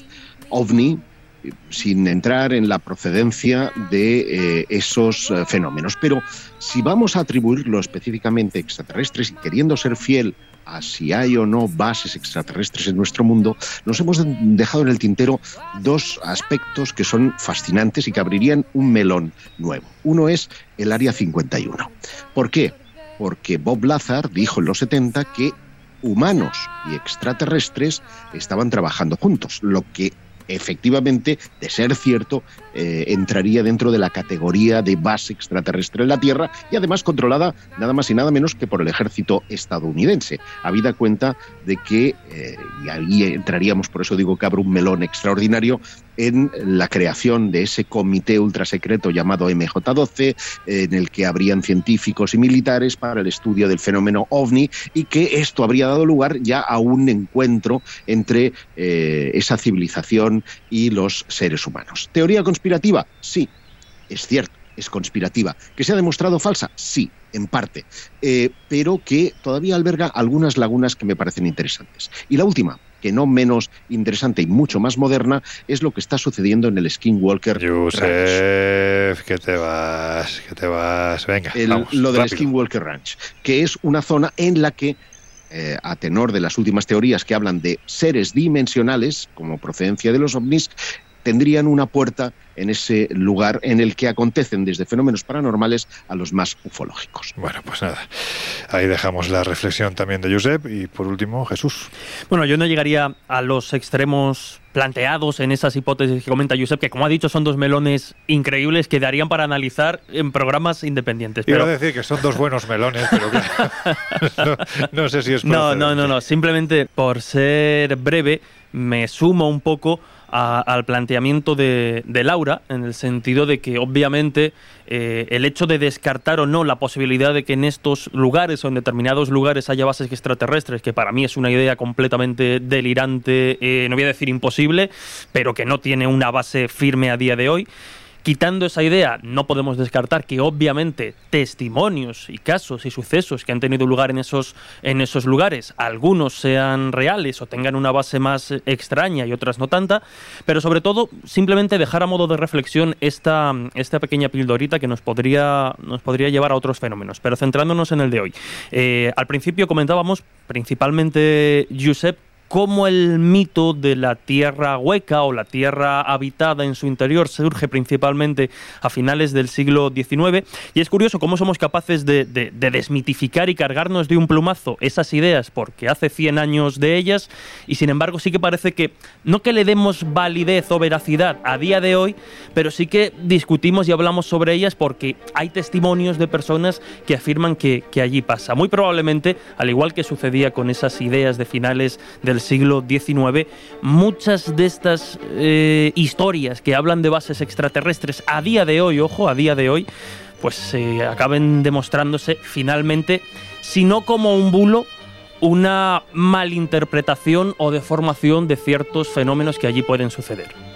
ovni eh, sin entrar en la procedencia de esos fenómenos. Pero si vamos a atribuirlo específicamente a extraterrestres y queriendo ser fiel a si hay o no bases extraterrestres en nuestro mundo, nos hemos dejado en el tintero dos aspectos que son fascinantes y que abrirían un melón nuevo. Uno es el Área 51. ¿Por qué? Porque Bob Lazar dijo en los 70 que humanos y extraterrestres estaban trabajando juntos, lo que efectivamente, de ser cierto, eh, entraría dentro de la categoría de base extraterrestre en la Tierra y además controlada nada más y nada menos que por el ejército estadounidense. Habida cuenta de que, eh, y ahí entraríamos, por eso digo que abre un melón extraordinario, en la creación de ese comité ultrasecreto llamado MJ-12, en el que habrían científicos y militares para el estudio del fenómeno ovni y que esto habría dado lugar ya a un encuentro entre eh, esa civilización y los seres humanos. ¿Teoría conspirativa? Sí, es cierto, es conspirativa. ¿Que se ha demostrado falsa? Sí, en parte, Eh, pero que todavía alberga algunas lagunas que me parecen interesantes. Y la última, que no menos interesante y mucho más moderna, es lo que está sucediendo en el Skinwalker Ranch. Josep, que te vas, que te vas. Venga, El- vamos, lo del rápido. Skinwalker Ranch, que es una zona en la que, eh, a tenor de las últimas teorías que hablan de seres dimensionales, como procedencia de los ovnis, tendrían una puerta en ese lugar en el que acontecen desde fenómenos paranormales a los más ufológicos. Bueno, pues nada, ahí dejamos la reflexión también de Josep y por último Jesús. Bueno, yo no llegaría a los extremos planteados en esas hipótesis que comenta Josep, que como ha dicho son dos melones increíbles que darían para analizar en programas independientes. Iba Pero a decir que son dos buenos melones, pero claro, no, no sé si es no, no, no, no. Simplemente por ser breve me sumo un poco a- al planteamiento de, de Laura, en el sentido de que obviamente eh, el hecho de descartar o no la posibilidad de que en estos lugares o en determinados lugares haya bases extraterrestres, que para mí es una idea completamente delirante, eh, no voy a decir imposible, pero que no tiene una base firme a día de hoy, Quitando esa idea, no podemos descartar que obviamente testimonios y casos y sucesos que han tenido lugar en esos, en esos lugares, algunos sean reales o tengan una base más extraña y otras no tanta, pero sobre todo simplemente dejar a modo de reflexión esta, esta pequeña pildorita que nos podría, nos podría llevar a otros fenómenos. Pero centrándonos en el de hoy. Eh, al principio comentábamos principalmente, Giuseppe, cómo el mito de la tierra hueca o la tierra habitada en su interior surge principalmente a finales del siglo XIX. Y es curioso cómo somos capaces de, desmitificar y cargarnos de un plumazo esas ideas, porque hace 100 años de ellas, y sin embargo sí que parece que no que le demos validez o veracidad a día de hoy, pero sí que discutimos y hablamos sobre ellas porque hay testimonios de personas que afirman que, que allí pasa. Muy probablemente, al igual que sucedía con esas ideas de finales del siglo XIX, muchas de estas eh, historias que hablan de bases extraterrestres a día de hoy, ojo, a día de hoy, pues eh, acaben demostrándose finalmente, si no como un bulo, una malinterpretación o deformación de ciertos fenómenos que allí pueden suceder.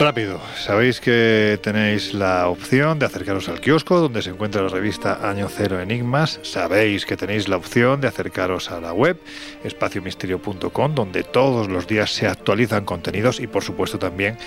Rápido, sabéis que tenéis la opción de acercaros al kiosco donde se encuentra la revista Año Cero Enigmas. Sabéis que tenéis la opción de acercaros a la web espaciomisterio.com donde todos los días se actualizan contenidos y por supuesto también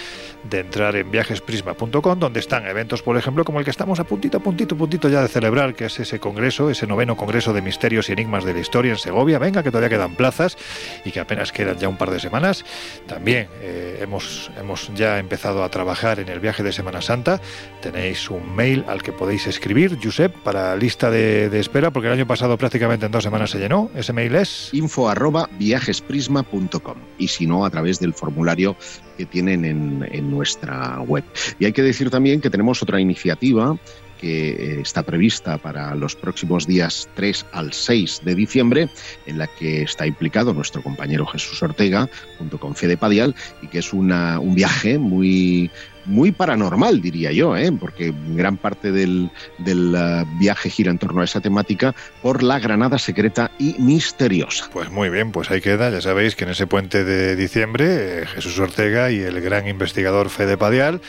de entrar en viajesprisma.com donde están eventos, por ejemplo, como el que estamos a puntito, puntito, puntito ya de celebrar, que es ese congreso, ese noveno congreso de misterios y enigmas de la historia en Segovia. Venga, que todavía quedan plazas y que apenas quedan ya un par de semanas. También eh, hemos, hemos ya empezado a trabajar en el viaje de Semana Santa, tenéis un mail al que podéis escribir, Josep, para lista de, espera, porque el año pasado prácticamente en dos semanas se llenó. Ese mail es info arroba viajesprisma.com y si no, a través del formulario que tienen en, en nuestra web. Y hay que decir también que tenemos otra iniciativa que eh, está prevista para los próximos días 3 al 6 de diciembre, en la que está implicado nuestro compañero Jesús Ortega, junto con Fede Padial, y que es una, un viaje muy, muy paranormal, diría yo, ¿eh? porque gran parte del, del uh, viaje gira en torno a esa temática por la Granada secreta y misteriosa. Pues muy bien, pues ahí queda. Ya sabéis que en ese puente de diciembre, eh, Jesús Ortega y el gran investigador Fede Padial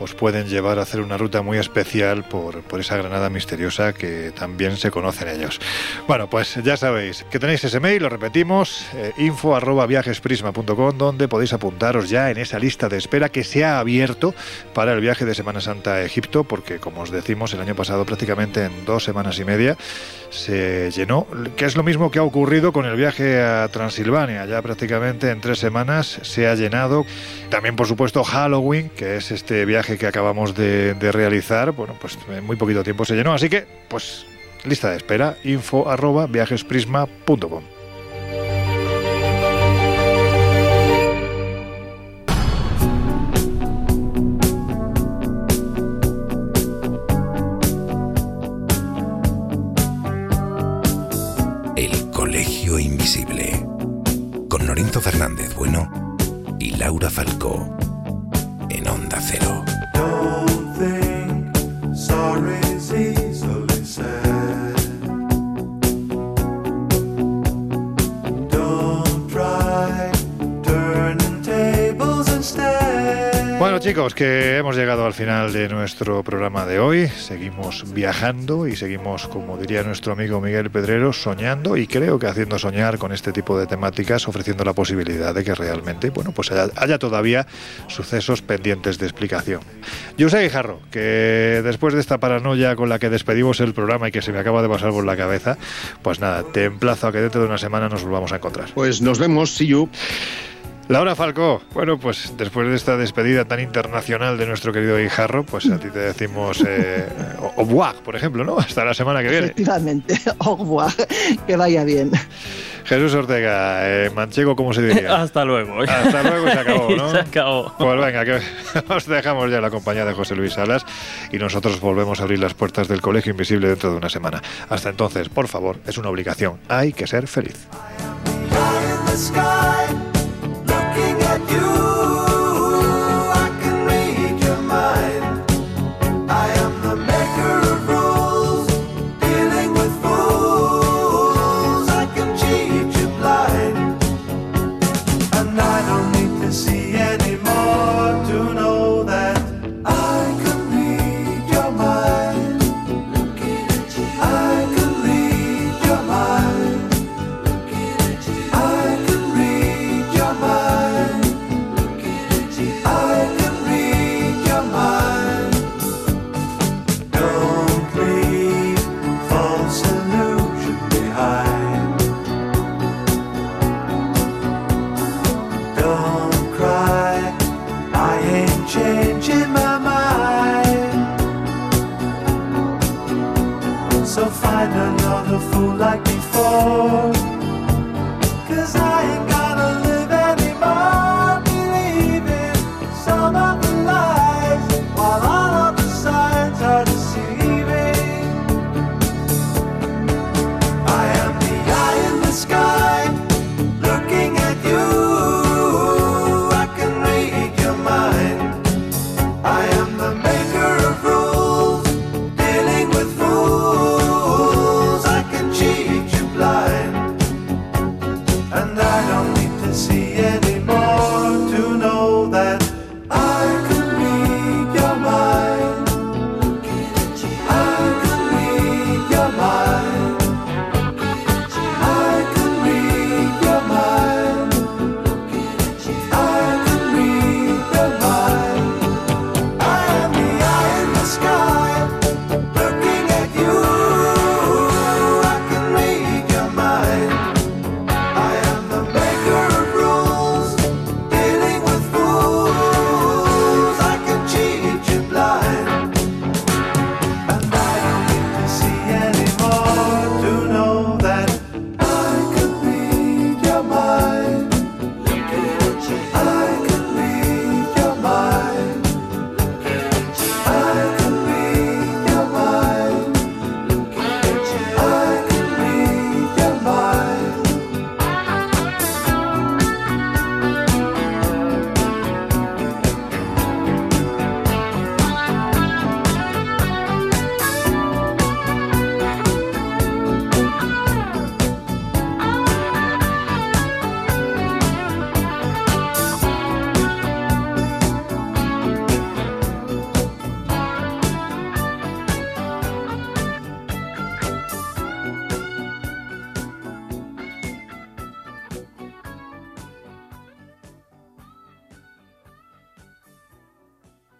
os pueden llevar a hacer una ruta muy especial por, por esa Granada misteriosa que también se conocen ellos. Bueno, pues ya sabéis que tenéis ese mail, lo repetimos, eh, info arroba viajesprisma.com, donde podéis apuntaros ya en esa lista de espera que se ha abierto para el viaje de Semana Santa a Egipto, porque como os decimos, el año pasado prácticamente en dos semanas y media se llenó, que es lo mismo que ha ocurrido con el viaje a Transilvania, ya prácticamente en tres semanas se ha llenado. También, por supuesto, Halloween, que es este viaje que acabamos de, realizar, bueno, pues en muy poquito tiempo se llenó. Así que, pues, lista de espera, info arroba viajesprisma.com. El Colegio Invisible. Con Lorenzo Fernández Bueno y Laura Falcó en Onda Cero. don't think sorry. Bueno chicos, que hemos llegado al final de nuestro programa de hoy. Seguimos viajando y seguimos, como diría nuestro amigo Miguel Pedrero, soñando y creo que haciendo soñar con este tipo de temáticas, ofreciendo la posibilidad de que realmente, bueno, pues haya, todavía sucesos pendientes de explicación. Yo sé, Guijarro, que después de esta paranoia con la que despedimos el programa y que se me acaba de pasar por la cabeza, pues nada, te emplazo a que dentro de una semana nos volvamos a encontrar. Pues nos vemos, see you. Laura Falcó, bueno, pues después de esta despedida tan internacional de nuestro querido Guijarro, pues a ti te decimos eh, au revoir, por ejemplo, ¿no? Hasta la semana que viene. Efectivamente, au revoir, que vaya bien. Jesús Ortega, eh, manchego, ¿cómo se diría? Hasta luego. Hasta luego y se acabó, ¿no? se acabó. Pues venga, que os dejamos ya la compañía de José Luis Salas y nosotros volvemos a abrir las puertas del Colegio Invisible dentro de una semana. Hasta entonces, por favor, es una obligación. Hay que ser feliz. I